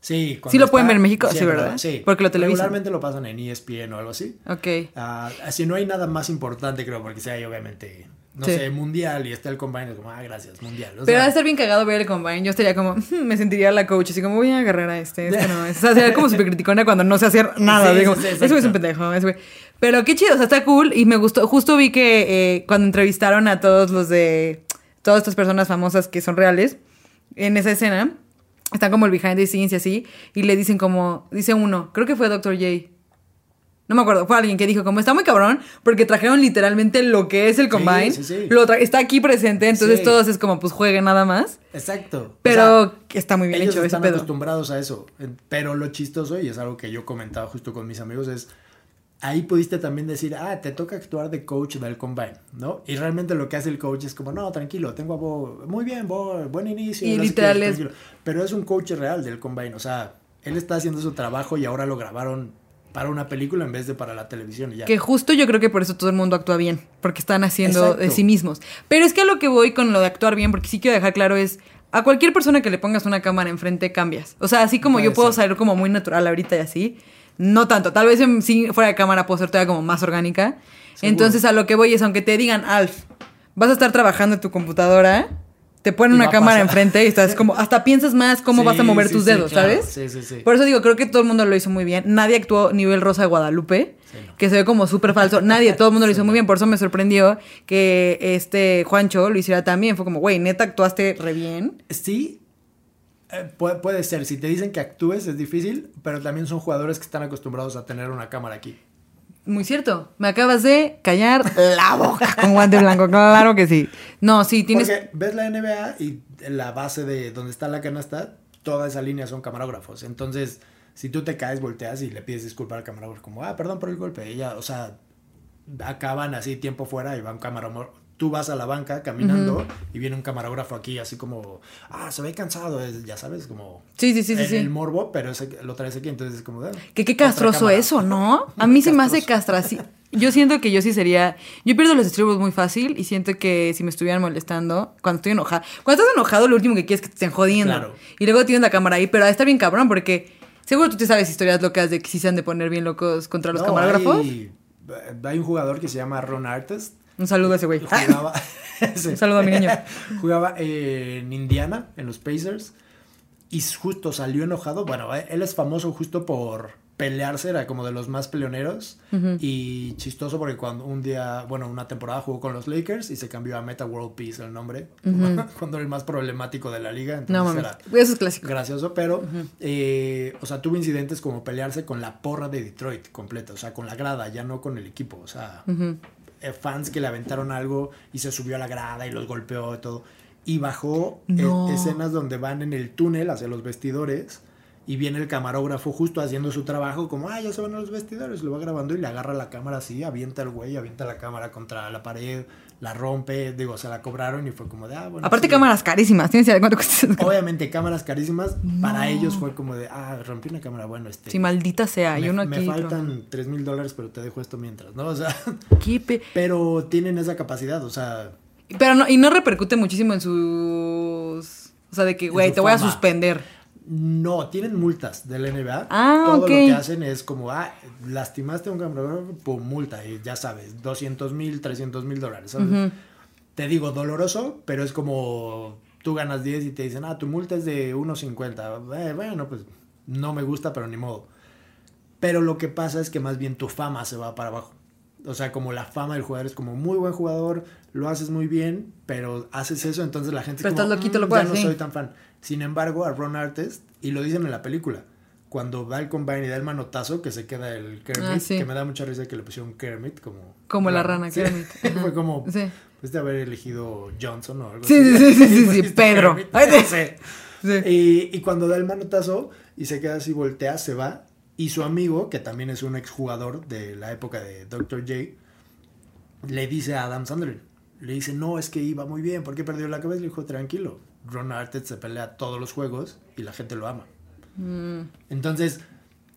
Sí, Sí lo pueden está- ver en México, sí, ¿verdad? Sí, Porque lo televisan. Regularmente lo pasan en ESPN o algo así. Ok. Ah, así no hay nada más importante, creo, porque si hay obviamente, no Sí. sé, mundial y está el combine, es como, ah, gracias, mundial. O Pero ha de estar bien cagado ver el combine. Yo estaría como, "Hmm", me sentiría la coach, así como, voy a agarrar a este, este no. es". O sea, sería como súper criticona cuando no sé hacer nada. Sí, digo, sí, sí, ese güey es un pendejo, ese güey. Pero qué chido, o sea, está cool y me gustó. Justo vi que eh, cuando entrevistaron a todos los de, todas estas personas famosas que son reales, en esa escena, están como el behind the scenes y así, y le dicen como, dice uno, creo que fue Dr. J. No me acuerdo, fue alguien que dijo como está muy cabrón porque trajeron literalmente lo que es el combine. sí, sí. Lo está aquí presente, entonces todos es como pues jueguen nada más. Exacto. O Pero sea, está muy bien ellos hecho ese están pedo. acostumbrados a eso. Pero lo chistoso, y es algo que yo comentaba justo con mis amigos, es ahí pudiste también decir, ah, te toca actuar de coach del combine, ¿no? Y realmente lo que hace el coach es como, no, tranquilo, tengo a Bo, muy bien, Bo, buen inicio. Y no literal es- tranquilo". Pero es un coach real del combine, o sea, él está haciendo su trabajo y ahora lo grabaron para una película en vez de para la televisión y ya. Que justo yo creo que por eso todo el mundo actúa bien, porque están haciendo de sí mismos. Pero es que a lo que voy con lo de actuar bien, porque sí quiero dejar claro es, a cualquier persona que le pongas una cámara enfrente cambias. O sea, así como Puede yo puedo ser. salir como muy natural ahorita y así, no tanto. Tal vez en, sí, fuera de cámara puedo ser todavía como más orgánica. Seguro. Entonces a lo que voy es, aunque te digan, Alf, vas a estar trabajando en tu computadora, te ponen una cámara enfrente y estás como, hasta piensas más cómo vas a mover sí, tus sí, dedos, claro. ¿sabes? Sí, sí, sí. Por eso digo, creo que todo el mundo lo hizo muy bien. Nadie actuó nivel Rosa de Guadalupe, no. que se ve como súper falso. Nadie, todo el mundo lo hizo muy bien. Por eso me sorprendió que este Juancho lo hiciera también. Fue como, güey, neta, actuaste re bien. Sí, eh, puede, puede ser. Si te dicen que actúes es difícil, pero también son jugadores que están acostumbrados a tener una cámara aquí. Muy cierto. Me acabas de callar la boca con guante blanco. Claro que sí. No, sí, tienes. Porque ves la NBA y la base de donde está la canasta, toda esa línea son camarógrafos. Entonces, si tú te caes, volteas y le pides disculpa al camarógrafo, como, ah, perdón por el golpe. Ya, o sea, acaban así tiempo fuera y va un camarógrafo. Tú vas a la banca caminando y viene un camarógrafo aquí, así como, ah, se ve cansado, es- ya sabes, como Sí, sí, sí, el, sí. el morbo, pero ese- lo traes aquí, entonces es como, Que qué castroso eso, ¿no? A mí se me hace Castroso. castra. sí. Yo siento que yo sí sería. Yo pierdo los estribos muy fácil y siento que si me estuvieran molestando, cuando estoy enojada. Cuando estás enojado, lo último que quieres es que te estén jodiendo. Claro. Y luego tienes la cámara ahí, pero está bien cabrón porque seguro tú te sabes historias locas de que sí se han de poner bien locos contra los No, camarógrafos. Hay, hay un jugador que se llama Ron Artest. Un saludo a ese güey. Jugaba, Sí. Un saludo a mi niño. Jugaba eh, en Indiana, en los Pacers. Y justo salió enojado. Bueno, eh, él es famoso justo por pelearse, era como de los más peleoneros. Y chistoso porque cuando un día, bueno, una temporada jugó con los Lakers y se cambió a Meta World Peace el nombre. cuando era el más problemático de la liga. Entonces No mames. era Eso es clásico. gracioso, pero, eh, o sea, tuvo incidentes como pelearse con la porra de Detroit completa, o sea, con la grada, ya no con el equipo, o sea, fans que le aventaron algo y se subió a la grada y los golpeó y todo. Y bajó eh, No. escenas donde van en el túnel hacia los vestidores y viene el camarógrafo justo haciendo su trabajo, como, ah, ya se van a los vestidores, lo va grabando y le agarra la cámara así, avienta el güey, avienta la cámara contra la pared, la rompe, digo, se la cobraron y fue como de, ah, bueno. Aparte, sí". cámaras carísimas. ¿Tienes idea de cuánto cuesta? Obviamente cámaras carísimas, para No. ellos fue como de, ah, rompí una cámara, bueno, este... Sí, maldita sea. me, y uno me aquí. faltan 3 mil dólares, pero te dejo esto mientras, ¿no? O sea, ¿Qué pe- pero tienen esa capacidad, o sea, Pero no, y no repercute muchísimo en sus. O sea, de que, güey, te voy a suspender. No, tienen multas del NBA. Ah, Todo ok. lo que hacen es como, ah, lastimaste a un camarógrafo, pum, multa, y ya sabes, 200 mil, 300 mil dólares, ¿sabes? Ujú. Te digo, doloroso, pero es como, tú ganas 10 y te dicen, ah, tu multa es de 1.50. Eh, bueno, pues no me gusta, pero ni modo. Pero lo que pasa es que más bien tu fama se va para abajo. O sea, como la fama del jugador es como muy buen jugador, lo haces muy bien, pero haces eso, entonces la gente Pero como, estás loquito, "Mm, lo ya cual, no sí. soy tan fan. Sin embargo, a Ron Artest, y lo dicen en la película, cuando va el combine y da el manotazo, que se queda el Kermit, Ah, sí. que me da mucha risa que le pusieron Kermit como... Como la rana, Sí. Kermit. Fue como, Sí. pues de haber elegido Johnson o algo Sí, así. sí, sí, sí, sí, pusiste Pedro. Ay. Y, y cuando da el manotazo y se queda así, voltea, se va. Y su amigo, que también es un exjugador de la época de Dr. J, le dice a Adam Sandler, le dice, no, es que iba muy bien, ¿por qué perdió la cabeza? Le dijo, tranquilo, Ron Artest se pelea todos los juegos y la gente lo ama. Mm. Entonces,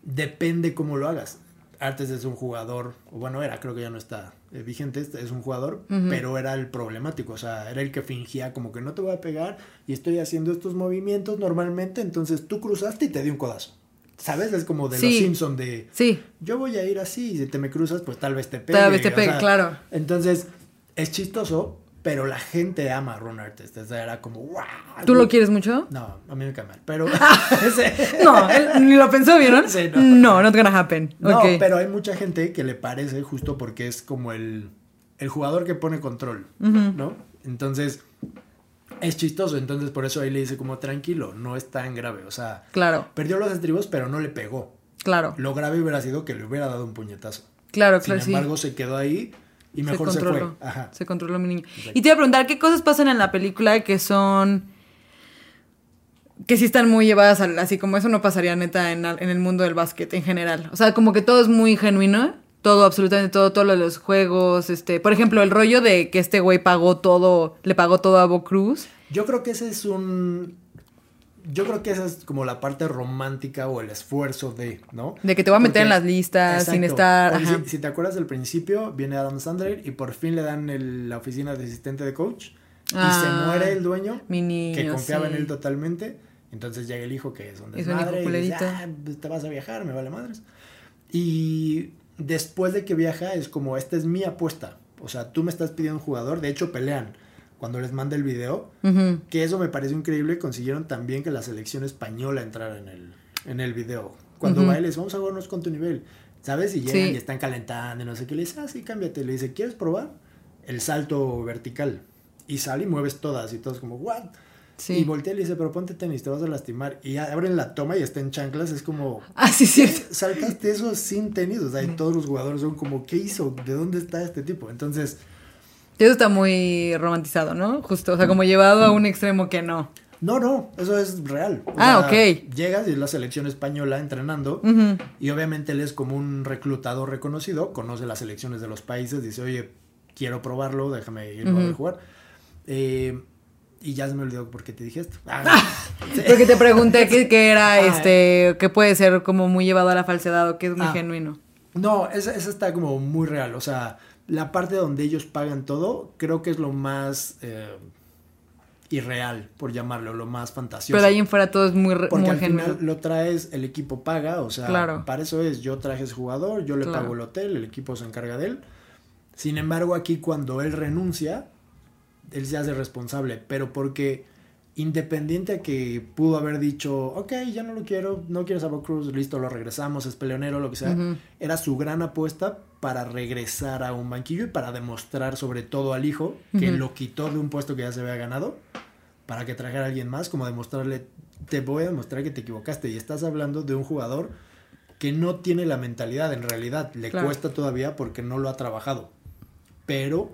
depende cómo lo hagas. Artes es un jugador, o bueno, era, creo que ya no está eh, vigente, es un jugador, pero era el problemático, o sea, era el que fingía como que no te voy a pegar y estoy haciendo estos movimientos normalmente, entonces tú cruzaste y te di un codazo. ¿Sabes? Es como de Sí. los Simpson de Sí, yo voy a ir así y si te me cruzas, pues tal vez te pegue. Tal vez te o pegue, sea, claro. Entonces, es chistoso, pero la gente ama a Ron Artest. O sea, era como, wow. ¿tú lo quieres mucho? No, a mí me cae mal, pero... ese- No, él ni lo pensó, ¿vieron? Sí, no. no. not gonna happen. No, pero hay mucha gente que le parece justo porque es como el, el jugador que pone control, ¿no? Entonces, es chistoso. Entonces, por eso ahí le dice como, tranquilo, no es tan grave. O sea, Claro, perdió los estribos, pero no le pegó. claro, Lo grave hubiera sido que le hubiera dado un puñetazo. claro, Sin claro, sí. embargo, se quedó ahí y mejor se, fue. controló. Ajá. Se controló mi niño. Exacto. Y te iba a preguntar, ¿qué cosas pasan en la película que son... que sí están muy llevadas al- así como eso no pasaría neta en, en el mundo del básquet en general? O sea, como que todo es muy genuino. Todo, absolutamente todo, todo lo de los juegos, este, por ejemplo, el rollo de que este güey pagó todo, le pagó todo a Bo Cruz. Yo creo que ese es un... Yo creo que esa es como la parte romántica o el esfuerzo de, ¿no? De que te voy a meter en las listas sin estar- Porque ajá. Si, si te acuerdas del principio, viene Adam Sandler y por fin le dan el- la oficina de asistente de coach y Ah, se muere el dueño mi niño, que confiaba sí. en él totalmente. Entonces llega el hijo que es hijo desmadre y dice. "Ah, pues te vas a viajar, me vale madres. Y después de que viaja es como, esta es mi apuesta. O sea, tú me estás pidiendo un jugador, de hecho pelean cuando les manda el video. Ujú. Que eso me pareció increíble. Consiguieron también que la selección española entrara en el, en el video. Cuando Ujú. bailes, vamos a jugarnos con tu nivel. ¿Sabes? Y llegan Sí. y están calentando y no sé qué. Le dice, ah, sí, cámbiate. Le dice, ¿quieres probar? El salto vertical. Y sale y mueves todas. Y todos como, ¿what? Sí. Y voltea y le dice, pero ponte tenis, te vas a lastimar. Y abren la toma y está en chanclas. Es como, Ah, sí, cierto. saltaste eso sin tenis. O sea, y todos los jugadores son como, ¿qué hizo? ¿De dónde está este tipo? Entonces, Eso está muy romantizado, ¿no? Justo, o sea, como llevado a un extremo que no. No, no, eso es real. O Ah, sea, ok. Llegas y es la selección española entrenando. Y obviamente él es como un reclutador reconocido, conoce las selecciones de los países, dice, oye, quiero probarlo, déjame irlo a ver jugar. Eh, y ya se me olvidó por qué te dije esto. Ah, sí. Porque te pregunté que, que era, Ah. este, que puede ser como muy llevado a la falsedad o que es muy Ah. genuino. No, esa, esa está como muy real. O sea, la parte donde ellos pagan todo, creo que es lo más eh, irreal, por llamarlo, lo más fantasioso. Pero ahí en fuera todo es muy, Porque muy al final lo traes, el equipo paga, o sea, Claro. para eso es, yo traje ese jugador, yo le Claro. pago el hotel, el equipo se encarga de él. Sin embargo, aquí cuando él renuncia, él se hace responsable, pero porque independiente a que pudo haber dicho, ok, ya no lo quiero, no quieres a Bob Cruz, listo, lo regresamos, es peleonero, lo que sea, era su gran apuesta para regresar a un banquillo y para demostrar sobre todo al hijo que lo quitó de un puesto que ya se había ganado para que trajera a alguien más, como demostrarle, te voy a demostrar que te equivocaste y estás hablando de un jugador que no tiene la mentalidad, en realidad le Claro. cuesta todavía porque no lo ha trabajado, pero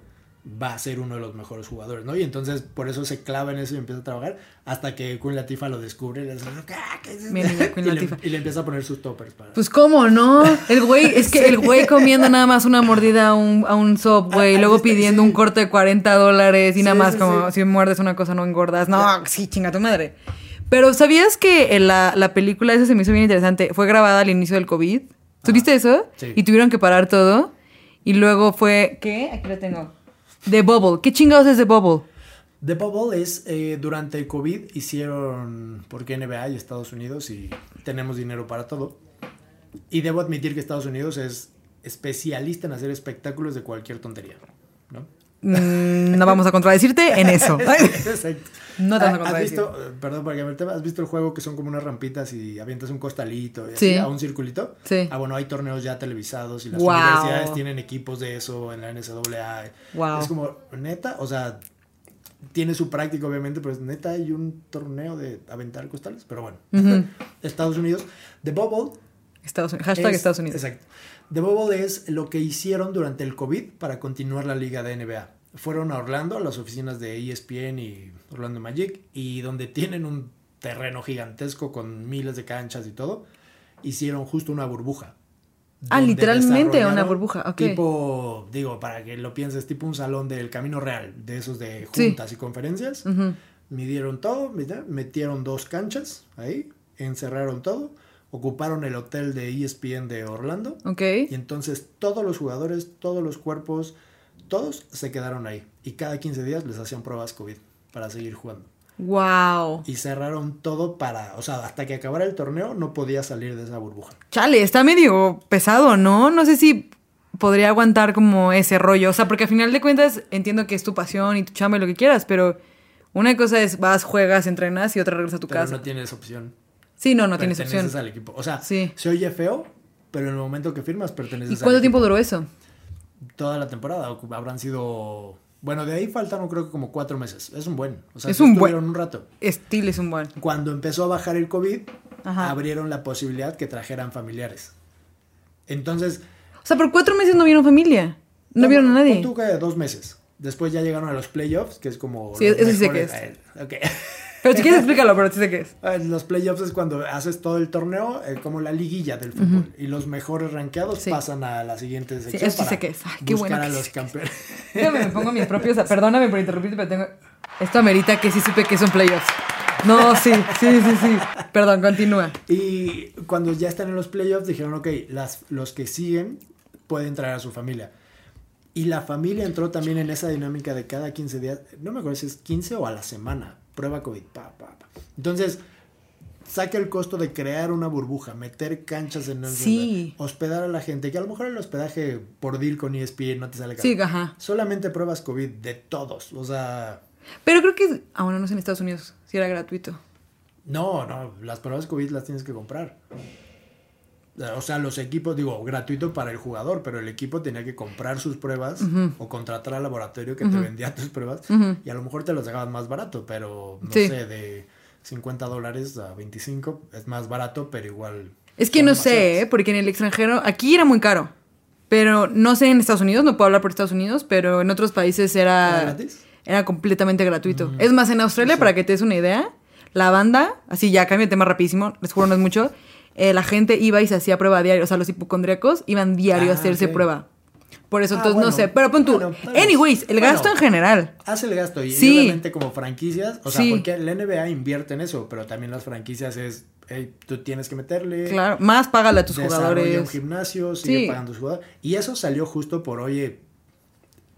va a ser uno de los mejores jugadores, ¿no? Y entonces por eso se clava en eso y empieza a trabajar hasta que Queen Latifah lo descubre y le, dice, "Ah, ¿qué es esto?" Mi niña Queen y, le, Latifah. y le empieza a poner sus toppers para... Pues cómo, ¿no? El güey, es que el güey comiendo nada más una mordida a un, a un Subway, Ah, luego ¿viste? pidiendo Sí. un corte de 40 dólares y Sí, nada más como si muerdes una cosa no engordas. No, sí, chinga tu madre. Pero ¿sabías que en la, la película, esa se me hizo bien interesante, fue grabada al inicio del COVID? ¿Tuviste eso? Sí. Y tuvieron que parar todo. Y luego fue, ¿qué? Aquí lo tengo. The Bubble. ¿Qué chingados es The Bubble? The Bubble es, eh, durante el COVID hicieron, porque NBA y Estados Unidos y tenemos dinero para todo. Y debo admitir que Estados Unidos es especialista en hacer espectáculos de cualquier tontería, ¿no? Mm, no vamos a contradecirte en eso. Exacto. No te vas a ¿Has contradecir. visto, eh, perdón por tema, ¿has visto el juego que son como unas rampitas y avientas un costalito y Sí. a un circulito? Sí. Ah, bueno, hay torneos ya televisados y las Wow. universidades tienen equipos de eso en la NCAA. Wow. Es como, neta, o sea, tiene su práctica obviamente, pero es neta hay un torneo de aventar costales, pero bueno. Estados Unidos, The Bubble. Estados Unidos. Hashtag es- Estados Unidos. Exacto. The Bubble es lo que hicieron durante el COVID para continuar la liga de NBA. Fueron a Orlando, a las oficinas de ESPN y Orlando Magic, y donde tienen un terreno gigantesco con miles de canchas y todo, hicieron justo una burbuja. Ah, literalmente una burbuja, ok. Tipo, digo, para que lo pienses, tipo un salón del Camino Real, de esos de Sí. juntas y conferencias. Ujú. Midieron todo, metieron dos canchas ahí, encerraron todo, ocuparon el hotel de ESPN de Orlando. Ok. Y entonces todos los jugadores, todos los cuerpos, todos se quedaron ahí. Y cada 15 días les hacían pruebas COVID para seguir jugando. Wow. Y cerraron todo para, o sea, hasta que acabara el torneo no podía salir de esa burbuja. Chale, está medio pesado, ¿no? No sé si podría aguantar como ese rollo. O sea, porque al final de cuentas entiendo que es tu pasión y tu chamba y lo que quieras, pero una cosa es vas, juegas, entrenas y otra regresas a tu Pero casa. no tienes opción. Sí, no, no tienes Perteneces opción. al equipo. O sea, Sí. se oye feo, pero en el momento que firmas perteneces ¿Y al cuánto equipo. tiempo duró eso? Toda la temporada. Habrán sido... Bueno, de ahí faltaron creo que como cuatro meses. Es un buen. O sea, Es un buen. un rato. Steel es un buen. Cuando empezó a bajar el COVID, Ajá. abrieron la posibilidad que trajeran familiares. Entonces... O sea, por cuatro meses no vieron familia. No, vieron a nadie. tú que dos meses. Después ya llegaron a los playoffs, que es como... Sí, eso sí sé qué es. ok. Pero si quieres explícalo, pero sí sé qué es. Ah, Los playoffs es cuando haces todo el torneo, eh, como la liguilla del fútbol. Y los mejores rankeados Sí. pasan a la siguiente sección. eso sí sé qué es. Ay, qué bueno a los sí. campeones. Déjame, me pongo mis propios. Perdóname por interrumpirte, pero tengo. Esto amerita que sí supe que son playoffs. No, sí, sí, sí, sí. Perdón, continúa. Y cuando ya están en los playoffs, dijeron, ok, las, los que siguen pueden traer a su familia. Y la familia entró también en esa dinámica de cada 15 días. No me acuerdo si es 15 o a la semana. Prueba COVID. Pa, pa, pa. Entonces, saca el costo de crear una burbuja, meter canchas en el Sí. hospedar a la gente, que a lo mejor el hospedaje por deal con ESPN no te sale caro. Sí, ajá. Solamente pruebas COVID de todos. O sea, Pero creo que. Ah, bueno, no sé en Estados Unidos. Si era gratuito. no, no, las pruebas COVID las tienes que comprar. O sea, los equipos, digo, gratuito para el jugador, pero el equipo tenía que comprar sus pruebas o contratar al laboratorio que te vendía tus pruebas y a lo mejor te los dejaban más barato, pero no Sí. sé, de 50 dólares a 25 es más barato, pero igual. Es que no sé. ¿eh? porque en el extranjero. Aquí era muy caro. Pero no sé en Estados Unidos, no puedo hablar por Estados Unidos, pero en otros países ¿Era era. gratis? Era completamente gratuito. Es más, en Australia, para que te des una idea, la banda, así ya cambio de tema rapidísimo, les juro no es mucho, eh, la gente iba y se hacía prueba diario. O sea, los hipocondríacos iban diario a Ah, hacerse prueba. Por eso, Ah, entonces, no sé. Pero pon tú. bueno, vez. Anyways, el Bueno. gasto en general. Hace el gasto y, Sí. obviamente como franquicias, o sea, Sí. porque la NBA invierte en eso, pero también las franquicias es, hey, tú tienes que meterle. Claro, más págale a tus desarrolla un jugadores. gimnasio, sigue Sí. pagando a jugadores. Y eso salió justo por, oye,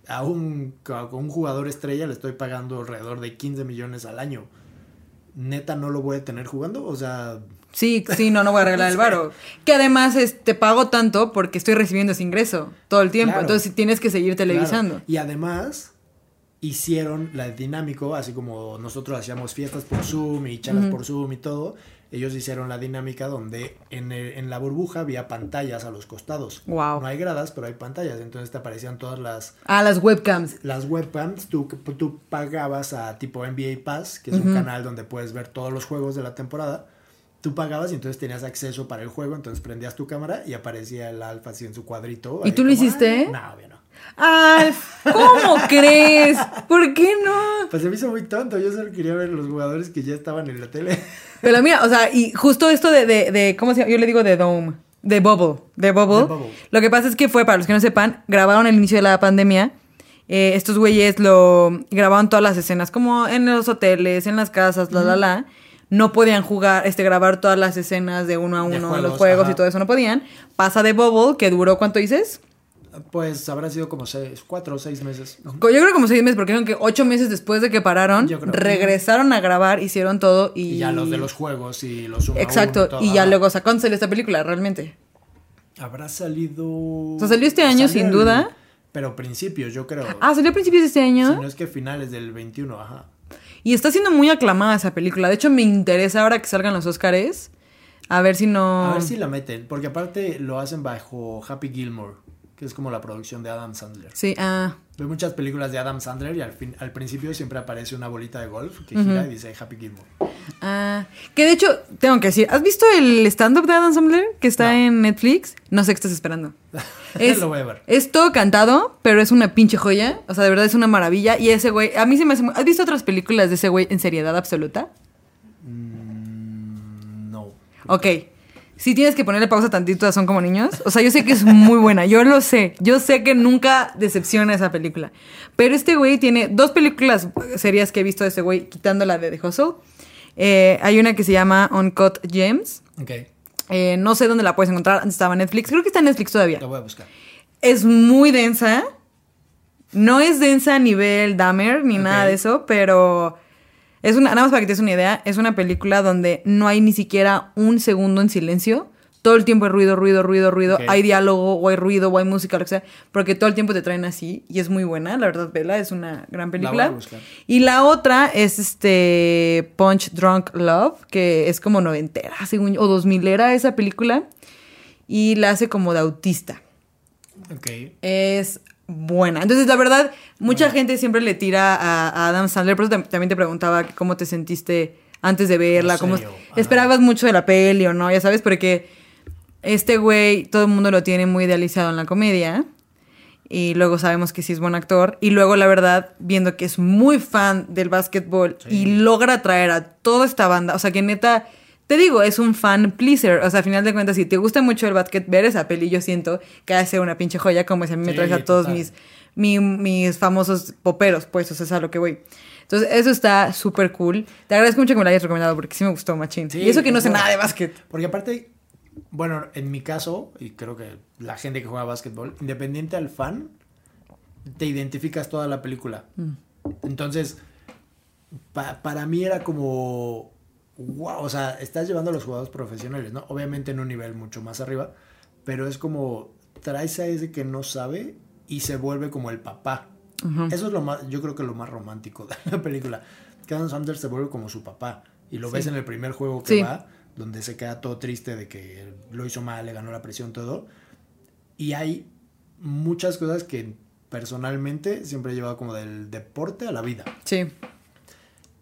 a un, a un jugador estrella le estoy pagando alrededor de 15 millones al año. Neta, no lo voy a tener jugando, o sea, Sí, sí, no, no voy a arreglar el varo. Que además es, te pago tanto porque estoy recibiendo ese ingreso todo el tiempo. Claro. Entonces tienes que seguir televisando. Claro. Y además hicieron la dinámico, así como nosotros hacíamos fiestas por Zoom y charlas por Zoom y todo, ellos hicieron la dinámica donde en, el- en la burbuja había pantallas a los costados. Wow. No hay gradas, pero hay pantallas, entonces te aparecían todas las, Ah, las webcams. las webcams, tú, tú pagabas a tipo NBA Pass, que es un canal donde puedes ver todos los juegos de la temporada. Tú pagabas y entonces tenías acceso para el juego, entonces prendías tu cámara y aparecía el alfa así en su cuadrito. ¿Y tú lo hiciste? "Ah, No, obvio no. Alf, ¿cómo crees? ¿Por qué no? Pues se me hizo muy tonto. Yo solo quería ver los jugadores que ya estaban en la tele. Pero mira, o sea, y justo esto de, de, de- ¿cómo se llama? Yo le digo de Dome, de Bubble, de Bubble. Bubble. Lo que pasa es que fue, para los que no sepan, grabaron el inicio de la pandemia. Eh, estos güeyes lo grabaron todas las escenas, como en los hoteles, en las casas, la, la, la. No podían jugar, este, grabar todas las escenas de uno a uno De en los juegos, juegos ajá. y todo eso no podían. Pasa de Bubble, que duró, ¿cuánto dices? Pues habrá sido como seis, cuatro o seis meses. Yo creo como seis meses, porque dijeron que ocho meses después de que pararon, regresaron a grabar, hicieron todo y... Y ya los de los juegos y los Exacto, uno y ya luego, ¿cuándo salió esta película realmente? Habrá salido. O sea, salió este año, sin el- duda. Pero principios, yo creo. Ah, salió a principios de este Si año. no es que finales del 21, ajá. Y está siendo muy aclamada esa película. De hecho, me interesa ahora que salgan los Oscars. A ver si no. A ver si la meten. Porque aparte lo hacen bajo Happy Gilmore, que es como la producción de Adam Sandler. Sí, ah. Veo muchas películas de Adam Sandler y al, fin, al principio siempre aparece una bolita de golf que gira y dice Happy Gilmore. Ah. Que de hecho, tengo que decir, ¿has visto el stand-up de Adam Sandler que está No. en Netflix? No sé qué estás esperando. Lo voy a ver. Es todo cantado, pero es una pinche joya. O sea, de verdad es una maravilla. Y ese güey, a mí se me hace. muy- ¿Has visto otras películas de ese güey en seriedad absoluta? Mm, no. Ok. Sí tienes que ponerle pausa tantito a Son como niños. O sea, yo sé que es muy buena, yo lo sé. Yo sé que nunca decepciona esa película. Pero este güey tiene dos películas serias que he visto de ese güey, quitando la de The Hustle. Eh, hay una que se llama Uncut Gems. Ok, Eh, no sé dónde la puedes encontrar. Antes estaba en Netflix. Creo que está en Netflix todavía. la voy a buscar. Es muy densa. No es densa a nivel Dahmer ni nada de eso, pero es una, nada más para que te des una idea, es una película donde no hay ni siquiera un segundo en silencio. Todo el tiempo hay ruido, ruido, ruido, ruido. Hay diálogo, o hay ruido, o hay música, lo que sea. Porque todo el tiempo te traen así. Y es muy buena, la verdad, Vela. Es una gran película. y la otra es este Punch Drunk Love, que es como noventera, según yo, o dos milera esa película. Y la hace como de autista Ok. es buena. Entonces, la verdad, mucha gente siempre le tira a, a Adam Sandler. Por eso tam- también te preguntaba cómo te sentiste antes de verla. Cómo esperabas mucho de la peli o no, ya sabes, porque este güey, todo el mundo lo tiene muy idealizado en la comedia. Y luego sabemos que sí es buen actor. Y luego, la verdad, viendo que es muy fan del básquetbol Sí. y logra atraer a toda esta banda. O sea, que neta, te digo, es un fan pleaser. O sea, a final de cuentas, si te gusta mucho el básquet, ver esa peli, yo siento que hace una pinche joya, como si a mí me Sí, traes a todos total. mis, mi- mis famosos poperos, pues, o sea, es a lo que voy. Entonces, eso está súper cool. Te agradezco mucho que me lo hayas recomendado porque sí me gustó, machín. Sí, y eso que no sé nada de básquet. Porque aparte, bueno, en mi caso, y creo que la gente que juega básquetbol, independiente al fan, te identificas toda la película. Mm. Entonces, pa- para mí era como, wow, o sea, estás llevando a los jugadores profesionales, ¿no? Obviamente en un nivel mucho más arriba, pero es como, traes a ese que no sabe y se vuelve como el papá. Ujú. Eso es lo más, yo creo que lo más romántico de la película. Que Adam Sandler se vuelve como su papá. Y lo Sí. ves en el primer juego que Sí. va, donde se queda todo triste de que lo hizo mal, le ganó la presión, todo. Y hay muchas cosas que personalmente siempre he llevado como del deporte a la vida. Sí.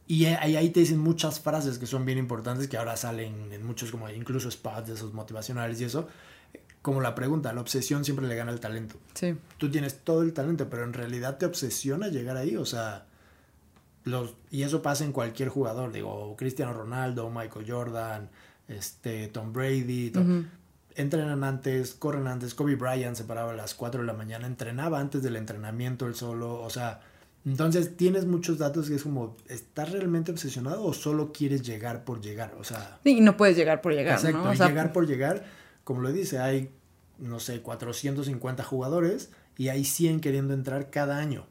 Y ahí, te dicen muchas frases que son bien importantes, que ahora salen en muchos como incluso spots de esos motivacionales y eso. Como la pregunta, la obsesión siempre le gana al talento Sí. tú tienes todo el talento, pero en realidad te obsesiona llegar ahí, o sea, los, y eso pasa en cualquier jugador, digo, Cristiano Ronaldo, Michael Jordan, este, Tom Brady, to- entrenan antes, corren antes, Kobe Bryant se paraba a las 4 de la mañana, entrenaba antes del entrenamiento él solo, o sea, entonces tienes muchos datos que es como, ¿estás realmente obsesionado o solo quieres llegar por llegar? O sea, Sí, y no puedes llegar por llegar, Exacto, ¿no? O sea, llegar por llegar, como lo dice, hay, no sé, 450 jugadores y hay 100 queriendo entrar cada año.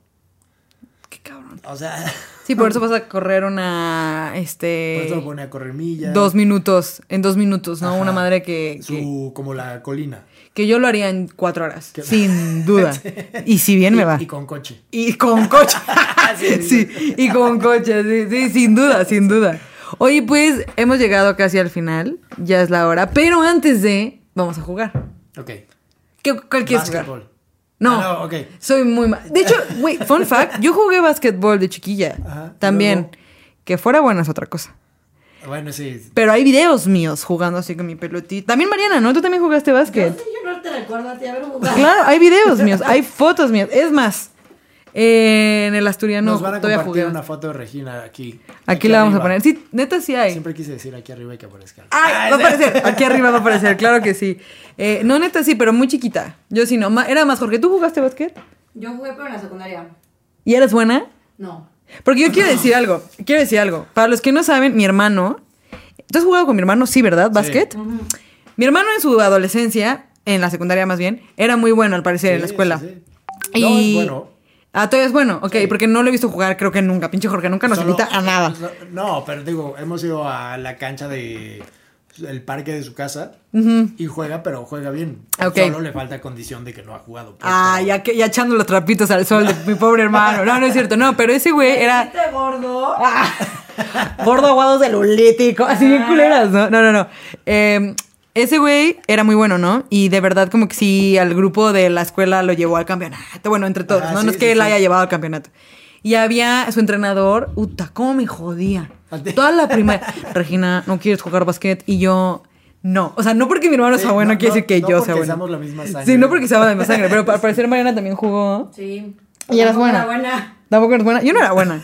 Qué cabrón. O sea, Sí, por eso vas a correr una, por este... eso lo pone a correr millas. Dos minutos, en dos minutos, ¿no? Ajá. Una madre que, que, Su, como la colina. Que yo lo haría en cuatro horas, sin duda. Y si bien me va. Y con coche. Y con coche. Sí, sí, y con coche, sí, sí, sin duda, sin duda. Oye, pues hemos llegado casi al final, ya es la hora, pero antes de, vamos a jugar. Ok. ¿Qué, ¿Cuál quieres jugar? No, Ah, no, ok. soy muy mal. De hecho, güey, fun fact, yo jugué básquetbol de chiquilla. Ajá, También. luego. Que fuera bueno es otra cosa. Bueno, sí. Pero hay videos míos jugando así con mi pelotita. También Mariana, ¿no? Tú también jugaste básquet. sí, yo no te recuerdo a haber jugado. Claro, hay videos míos, hay fotos mías. Es más, eh, en el asturiano Nos van a todavía compartir jugué. una foto de Regina aquí. Aquí, la vamos a poner. Sí, neta sí hay. Siempre quise decir aquí arriba y que aparezca. Ay, va a aparecer. Aquí arriba va a aparecer, claro que sí. Eh, no, neta sí, pero muy chiquita. Yo sí no. Era más, Jorge, ¿tú jugaste básquet? Yo jugué, pero en la secundaria. ¿Y eres buena? No. Porque yo quiero decir algo. Quiero decir algo. Para los que no saben, mi hermano. ¿Tú has jugado con mi hermano? Sí, ¿verdad? ¿Básquet? Mi hermano en su adolescencia, en la secundaria más bien, era muy bueno al parecer en la escuela. sí, sí. No, Y... es bueno. Ah, todavía es bueno. Ok, Sí. porque no lo he visto jugar, creo que nunca. Pinche Jorge nunca nos Solo- invita a nada. No, pero digo, hemos ido a la cancha de el parque de su casa y juega, pero juega bien. Solo le falta condición de que no ha jugado. pues, Ah, pero- ya, que, ya echando los trapitos al sol de mi pobre hermano. No, no es cierto. No, pero ese güey era ¿Viste gordo? gordo aguado celulítico. Así bien culeras, ¿no? No, no, no. Eh, ese güey era muy bueno, ¿no? Y de verdad como que sí, al grupo de la escuela lo llevó al campeonato. Bueno, entre todos, Ajá, ¿no? sí, no es sí, que él sí. haya llevado al campeonato. Y había su entrenador, uta, cómo me jodía. Toda la primaria. Regina, ¿no quieres jugar básquet? Y yo, no. O sea, no porque mi hermano Sí, sea bueno, no, quiere no, decir que no yo sea bueno. seamos la misma sangre. Sí, no porque seamos la misma sangre, pero al parecer Mariana también jugó. Sí. Y eras buena. era buena. Tampoco eres buena. Yo no era buena.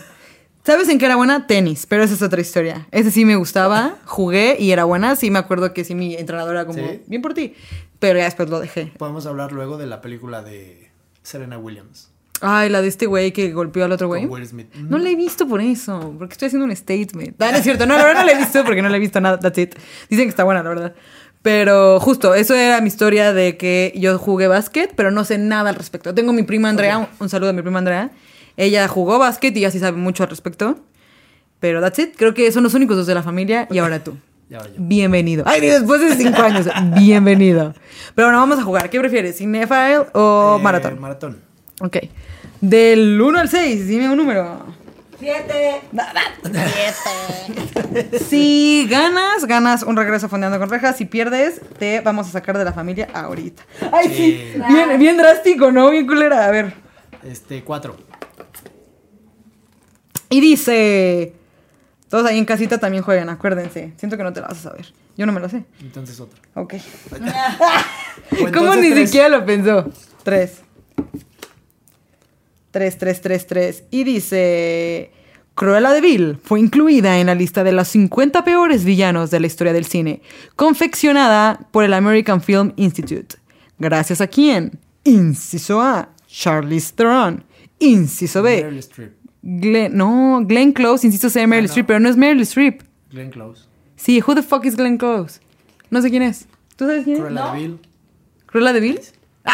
¿Sabes en qué era buena? Tenis, pero esa es otra historia. Ese sí me gustaba, jugué y era buena. Sí me acuerdo que sí mi entrenador era como, ¿Sí? bien por ti. Pero ya después lo dejé. Podemos hablar luego de la película de Serena Williams. Ay, la de este güey que golpeó al otro güey. No la he visto por eso, porque estoy haciendo un statement. Ah, no es cierto, no, la verdad no la he visto porque no la he visto nada, that's it. Dicen que está buena, la verdad. Pero justo, eso era mi historia de que yo jugué básquet, pero no sé nada al respecto. Tengo mi prima Andrea, un, un saludo a mi prima Andrea. Ella jugó básquet y ya sí sabe mucho al respecto. Pero that's it, creo que son los únicos dos de la familia y ahora tú. Ya. Bienvenido. Ay, después de cinco años, bienvenido. Pero bueno, vamos a jugar. ¿Qué prefieres, Cinephile o Eh, maratón? Maratón. Ok. Del 1 al 6, dime un número. Siete. Si ganas, ganas un regreso fondeando con rejas. Si pierdes, te vamos a sacar de la familia ahorita. Ay, sí. Sí. Bien, bien drástico, ¿no? Bien culera. A ver. Este, cuatro. Y dice... Todos ahí en casita también juegan, acuérdense. Siento que no te la vas a saber. Yo no me lo sé. Entonces otro. Ok. ¿Cómo ni tres. siquiera lo pensó? Tres. Tres, tres, tres, tres. Y dice... Cruella de Vil fue incluida en la lista de los 50 peores villanos de la historia del cine, confeccionada por el American Film Institute. Gracias a quién? Inciso A, Charlize Theron. Inciso B, Meryl Streep. Glenn, no, Glenn Close, inciso C, Meryl Ah, no. Streep, pero no es Meryl Streep. Glenn Close. Sí, who the fuck is Glenn Close? No sé quién es. ¿Tú sabes quién es? Cruella ¿No? de Vil. ¿Cruella de Vil? ¡Ah!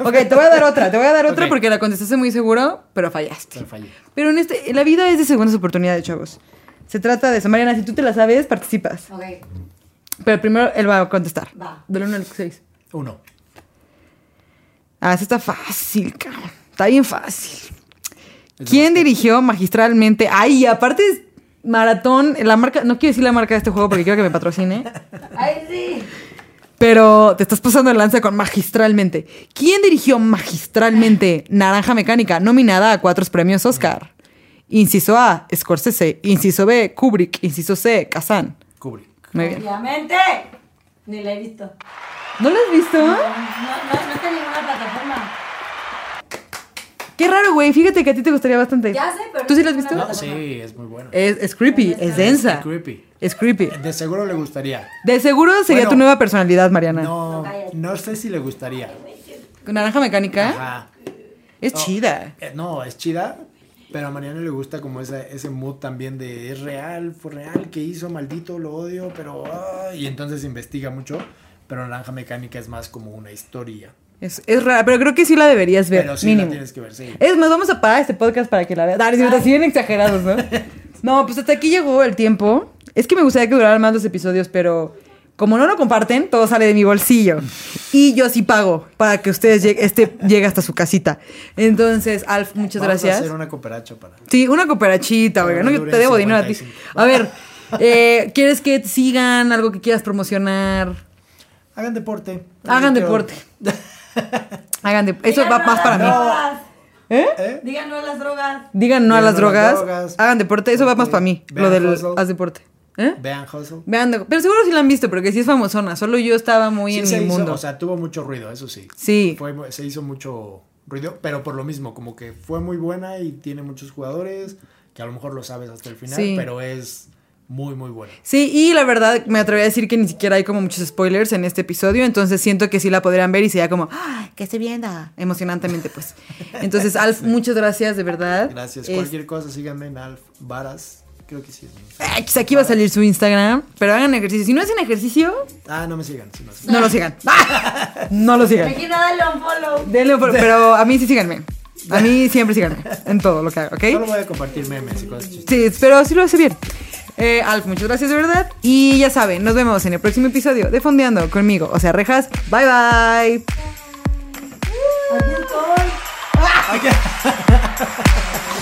Ok, te voy a dar otra, te voy a dar otra porque la contestaste muy seguro, pero fallaste. Pero fallé. Pero en este, la vida es de segundas oportunidades, chavos. Se trata de eso. Mariana, si tú te la sabes, participas. Ok. Pero primero él va a contestar. Va. Del 1 al 6. Uno. Ah, esa está fácil, cabrón. Está bien fácil. ¿Quién dirigió magistralmente? Ay, aparte es maratón, la marca, no quiero decir la marca de este juego porque quiero que me patrocine. Ay, sí. Pero te estás pasando el lanza con magistralmente. ¿Quién dirigió magistralmente Naranja Mecánica, nominada a cuatro premios Oscar? Inciso A, Scorsese. Inciso B, Kubrick. Inciso C, Kazan. Kubrick. Muy bien. Obviamente. Ni la he visto. ¿No lo has visto? No, no, no está en ninguna plataforma. Qué raro, güey. Fíjate que a ti te gustaría bastante. Ya sé, pero ¿Tú sí lo has visto? No, sí, es muy bueno. Es, es creepy, es densa. Es creepy. Es creepy. De seguro le gustaría. De seguro sería Bueno, tu nueva personalidad, Mariana. No, No, sé si le gustaría. ¿Con Naranja Mecánica? Ajá. Es No. chida. Eh, no, es chida, pero a Mariana le gusta como ese, ese mood también de es real, fue real, que hizo, maldito, lo odio, pero... ah", y entonces investiga mucho, pero Naranja Mecánica es más como una historia. Es, es rara, pero creo que sí la deberías ver. Pero sí mínimo. la tienes que ver, sí. Es más, vamos a parar este podcast para que la veas. Dale, si así bien exagerados, ¿no? No, pues hasta aquí llegó el tiempo. Es que me gustaría que duraran más los episodios, pero como no lo comparten, todo sale de mi bolsillo. Y yo sí pago para que ustedes llegue, este llegue hasta su casita. Entonces, Alf, muchas Vamos gracias. a hacer una cooperacha para... Sí, una cooperachita, oiga, ¿no? Yo te debo dinero a ti. 55. A ver, eh, ¿quieres que te sigan? ¿Algo que quieras promocionar? Hagan deporte. Hagan deporte. Hagan de- Eso va más para mí. ¿Eh? ¿Eh? Digan no a las drogas. Digan no a las no a las drogas, drogas. hagan deporte, eso va más para mí, Vean lo del Hustle. haz deporte. ¿Eh? Vean Hustle. Vean, de- pero seguro sí la han visto, porque sí es famosona, solo yo estaba muy Sí en se mi hizo, mundo. o sea, tuvo mucho ruido, eso sí. sí, Fue, mu- se hizo mucho ruido, pero por lo mismo, como que fue muy buena y tiene muchos jugadores, que a lo mejor lo sabes hasta el final, Sí. pero es muy, muy buena. sí, y la verdad me atreví a decir que ni siquiera hay como muchos spoilers en este episodio, entonces siento que sí la podrían ver y sería como, ¡ay, qué estoy viendo! Emocionantemente, pues. Entonces, Alf, muchas gracias, de verdad. Gracias. Es- Cualquier cosa, síganme en Alf Varas. Creo que sí. es quizá aquí va a salir su Instagram, pero hagan ejercicio. Si no hacen ejercicio, Ah, no me sigan. si no, sí. no lo sigan. No lo sigan. Me quita darle un follow. Denle por- pero a mí sí síganme. A mí siempre síganme en todo lo que haga, ¿ok? Solo voy a compartir memes y cosas chistosas. Sí, pero sí lo hace bien. Eh, Alf, muchas gracias de verdad. Y ya saben, nos vemos en el próximo episodio de Fondeando conmigo. O sea, rejas. Bye bye. Aquí estoy.